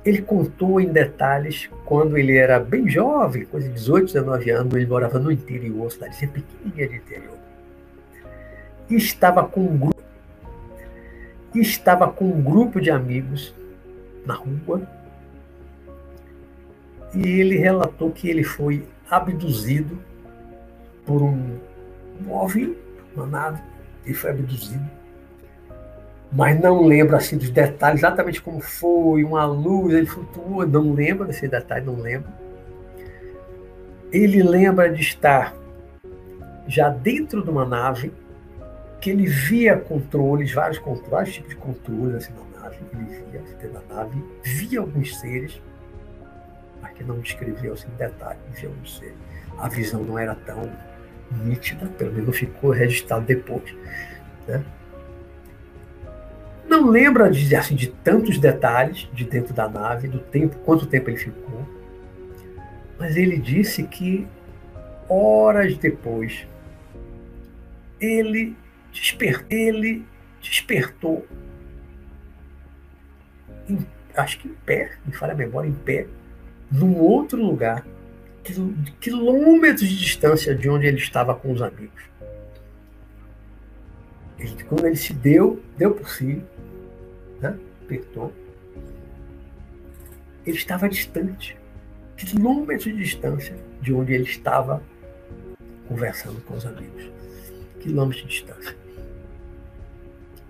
Ele contou em detalhes quando ele era bem jovem, coisa de 18, 19 anos, ele morava no interior, cidadezinha pequenininha de interior. E estava com um grupo, estava com um grupo de amigos na rua. E ele relatou que ele foi abduzido por um, um nave, ele foi abduzido mas não lembro assim dos detalhes, exatamente como foi, uma luz, ele flutua, não lembro desse detalhe, não lembro. Ele lembra de estar já dentro de uma nave, que ele via controles, vários controles, vários tipos de controles assim na nave, ele via dentro da nave, via alguns seres, mas que não descreveu assim em detalhe, via alguns seres. A visão não era tão nítida, pelo menos ficou registrado depois. Né? Não lembra de, assim, de tantos detalhes de dentro da nave, do tempo, quanto tempo ele ficou. Mas ele disse que horas depois ele, desper, ele despertou, em, acho que em pé, me falha a memória, em pé, num outro lugar, quilômetros de distância de onde ele estava com os amigos. Ele, quando ele se deu, deu por si, né? apertou, ele estava distante, quilômetros de distância de onde ele estava conversando com os amigos. Quilômetros de distância.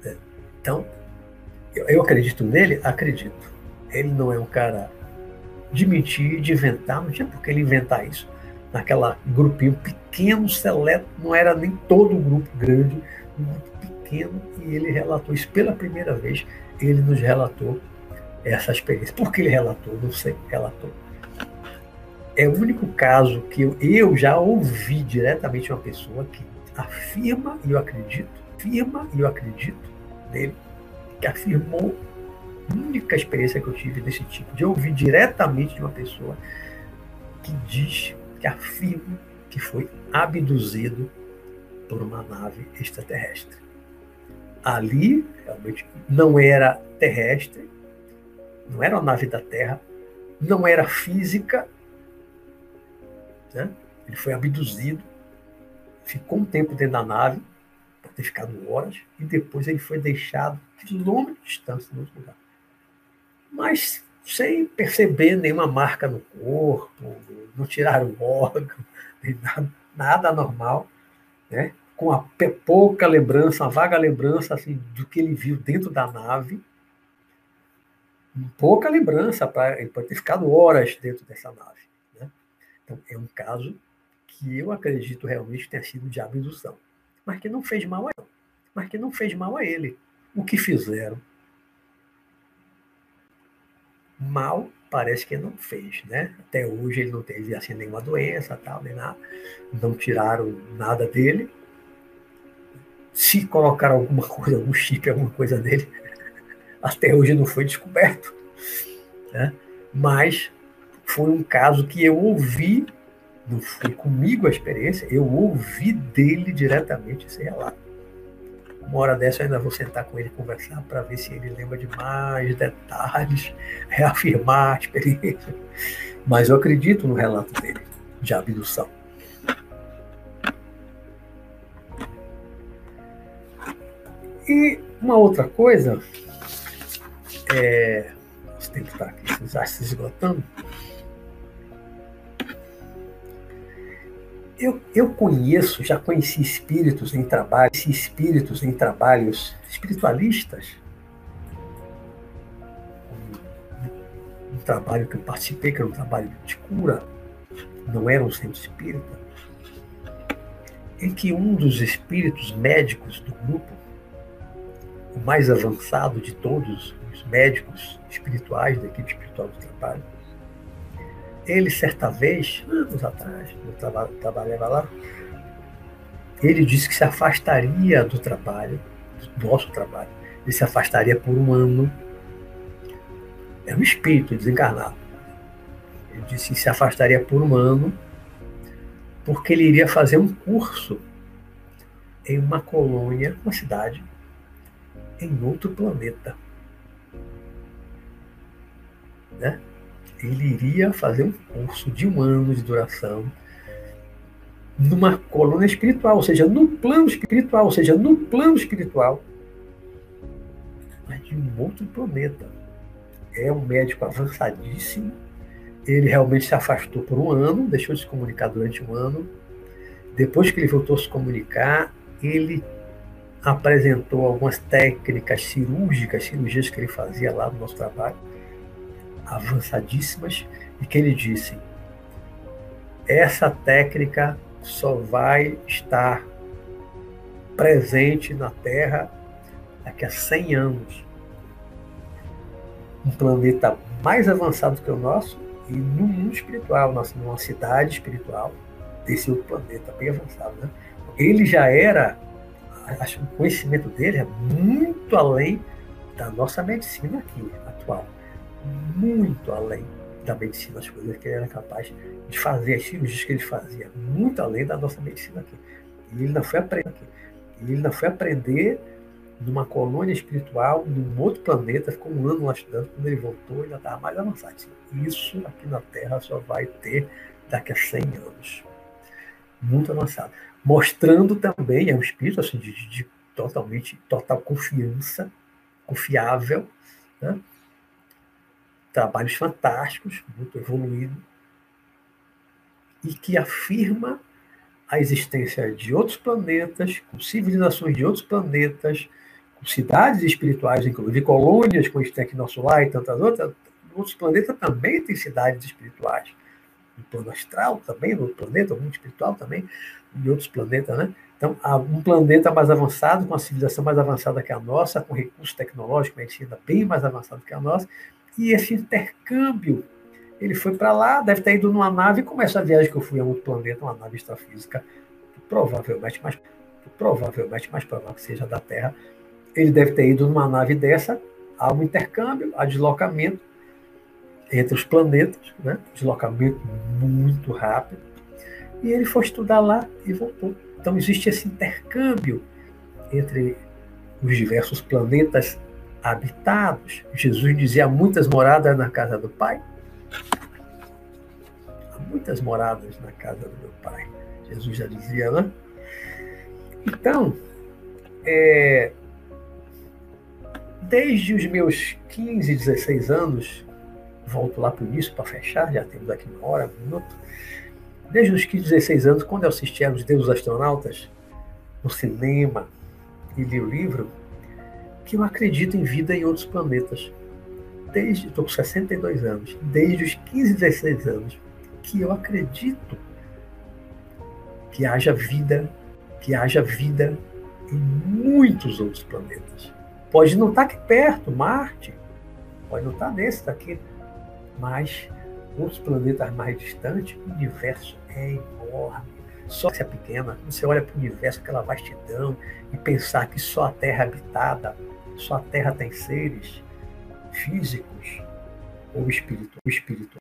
É. Então, eu, acredito nele? Acredito. Ele não é um cara de mentir, de inventar, não tinha por que ele inventar isso. Naquela grupinho pequeno, seleto, não era nem todo um grupo grande, um grupo pequeno, e ele relatou isso pela primeira vez ele nos relatou essa experiência. Por que ele relatou? Não sei, relatou. É o único caso que eu, eu já ouvi diretamente uma pessoa que afirma, e eu acredito, afirma, e eu acredito nele, que afirmou a única experiência que eu tive desse tipo, de ouvir diretamente de uma pessoa que diz, que afirma que foi abduzido por uma nave extraterrestre. Ali, realmente, não era terrestre, não era uma nave da Terra, não era física, né? ele foi abduzido, ficou um tempo dentro da nave, por ter ficado horas, e depois ele foi deixado quilômetros de distância no outro lugar. Mas sem perceber nenhuma marca no corpo, não tiraram o órgão, nada, nada normal, né? Com a pouca lembrança, uma vaga lembrança assim, do que ele viu dentro da nave. Pouca lembrança, para ele pode ter ficado horas dentro dessa nave. Né? Então, é um caso que eu acredito realmente tenha sido de abdução, mas que não fez mal a ele. Mas que não fez mal a ele. O que fizeram? Mal parece que não fez, né? Até hoje ele não teve assim nenhuma doença, tal, nem nada. Não tiraram nada dele, se colocar alguma coisa, algum chip, alguma coisa nele, até hoje não foi descoberto. Né? Mas foi um caso que eu ouvi, não foi comigo a experiência, eu ouvi dele diretamente esse relato. Uma hora dessa eu ainda vou sentar com ele conversar para ver se ele lembra de mais detalhes, reafirmar a experiência. Mas eu acredito no relato dele de abdução. E uma outra coisa, é, nosso tempo está aqui já se esgotando. Eu, eu conheço, já conheci espíritos em trabalho, espíritos em trabalhos espiritualistas. Um, um trabalho que eu participei, que era um trabalho de cura, não era um centro espírita, em que um dos espíritos médicos do grupo o mais avançado de todos os médicos espirituais da equipe espiritual do trabalho. Ele, certa vez, anos atrás, eu trabalhava lá, ele disse que se afastaria do trabalho, do nosso trabalho. Ele se afastaria por um ano. É um espírito desencarnado. Ele disse que se afastaria por um ano, porque ele iria fazer um curso em uma colônia, uma cidade em outro planeta. Né? Ele iria fazer um curso de um ano de duração numa colônia espiritual, ou seja, no plano espiritual, ou seja, no plano espiritual, mas de um outro planeta. É um médico avançadíssimo. Ele realmente se afastou por um ano, deixou de se comunicar durante um ano. Depois que ele voltou a se comunicar, ele apresentou algumas técnicas cirúrgicas, cirurgias que ele fazia lá no nosso trabalho, avançadíssimas, e que ele disse: essa técnica só vai estar presente na Terra daqui a 100 anos. Um planeta mais avançado que o nosso e no mundo espiritual, numa cidade espiritual desse outro planeta, bem avançado. Né? Ele já era acho que o conhecimento dele é muito além da nossa medicina aqui, atual. Muito além da medicina, as coisas que ele era capaz de fazer, as cirurgias que ele fazia, muito além da nossa medicina aqui. E ele não foi aprender aqui. E ele não foi aprender numa colônia espiritual, num outro planeta, ficou um ano lá estudando, quando ele voltou, ele já estava mais avançado. Isso aqui na Terra só vai ter daqui a 100 anos. Muito avançado mostrando também, é um espírito assim, de, de totalmente, total confiança, confiável, né? trabalhos fantásticos, muito evoluído, e que afirma a existência de outros planetas, com civilizações de outros planetas, com cidades espirituais, inclusive colônias como a gente tem aqui no nosso lar e tantas outras, outros planetas também têm cidades espirituais. No plano astral também, no planeta, no mundo espiritual também de outros planetas, né? Então, um planeta mais avançado, com uma civilização mais avançada que a nossa, com recursos tecnológicos, medicina bem mais avançado que a nossa, e esse intercâmbio, ele foi para lá, deve ter ido numa nave, como essa viagem que eu fui a outro planeta, uma nave extrafísica, provavelmente, mas provavelmente, mais provável que seja da Terra. Ele deve ter ido numa nave dessa, há um intercâmbio, há deslocamento entre os planetas, né? deslocamento muito rápido, e ele foi estudar lá e voltou. Então existe esse intercâmbio entre os diversos planetas habitados. Jesus dizia: há muitas moradas na casa do Pai. Há muitas moradas na casa do meu Pai. Jesus já dizia, né? Então, é, desde os meus 15, 16 anos, volto lá para o início para fechar, já temos aqui uma hora, um minuto. Desde os 15, 16 anos, quando eu assistia aos Deus Astronautas no cinema e li o livro, que eu acredito em vida em outros planetas. Desde, estou com 62 anos, desde os 15, 16 anos, que eu acredito que haja vida, que haja vida em muitos outros planetas. Pode não estar aqui perto, Marte, pode não estar nesse daqui, mas outros planetas mais distantes, o universo é enorme. Só que é pequena, você olha para o universo, aquela vastidão, e pensar que só a Terra é habitada, só a Terra tem seres físicos ou espirituais.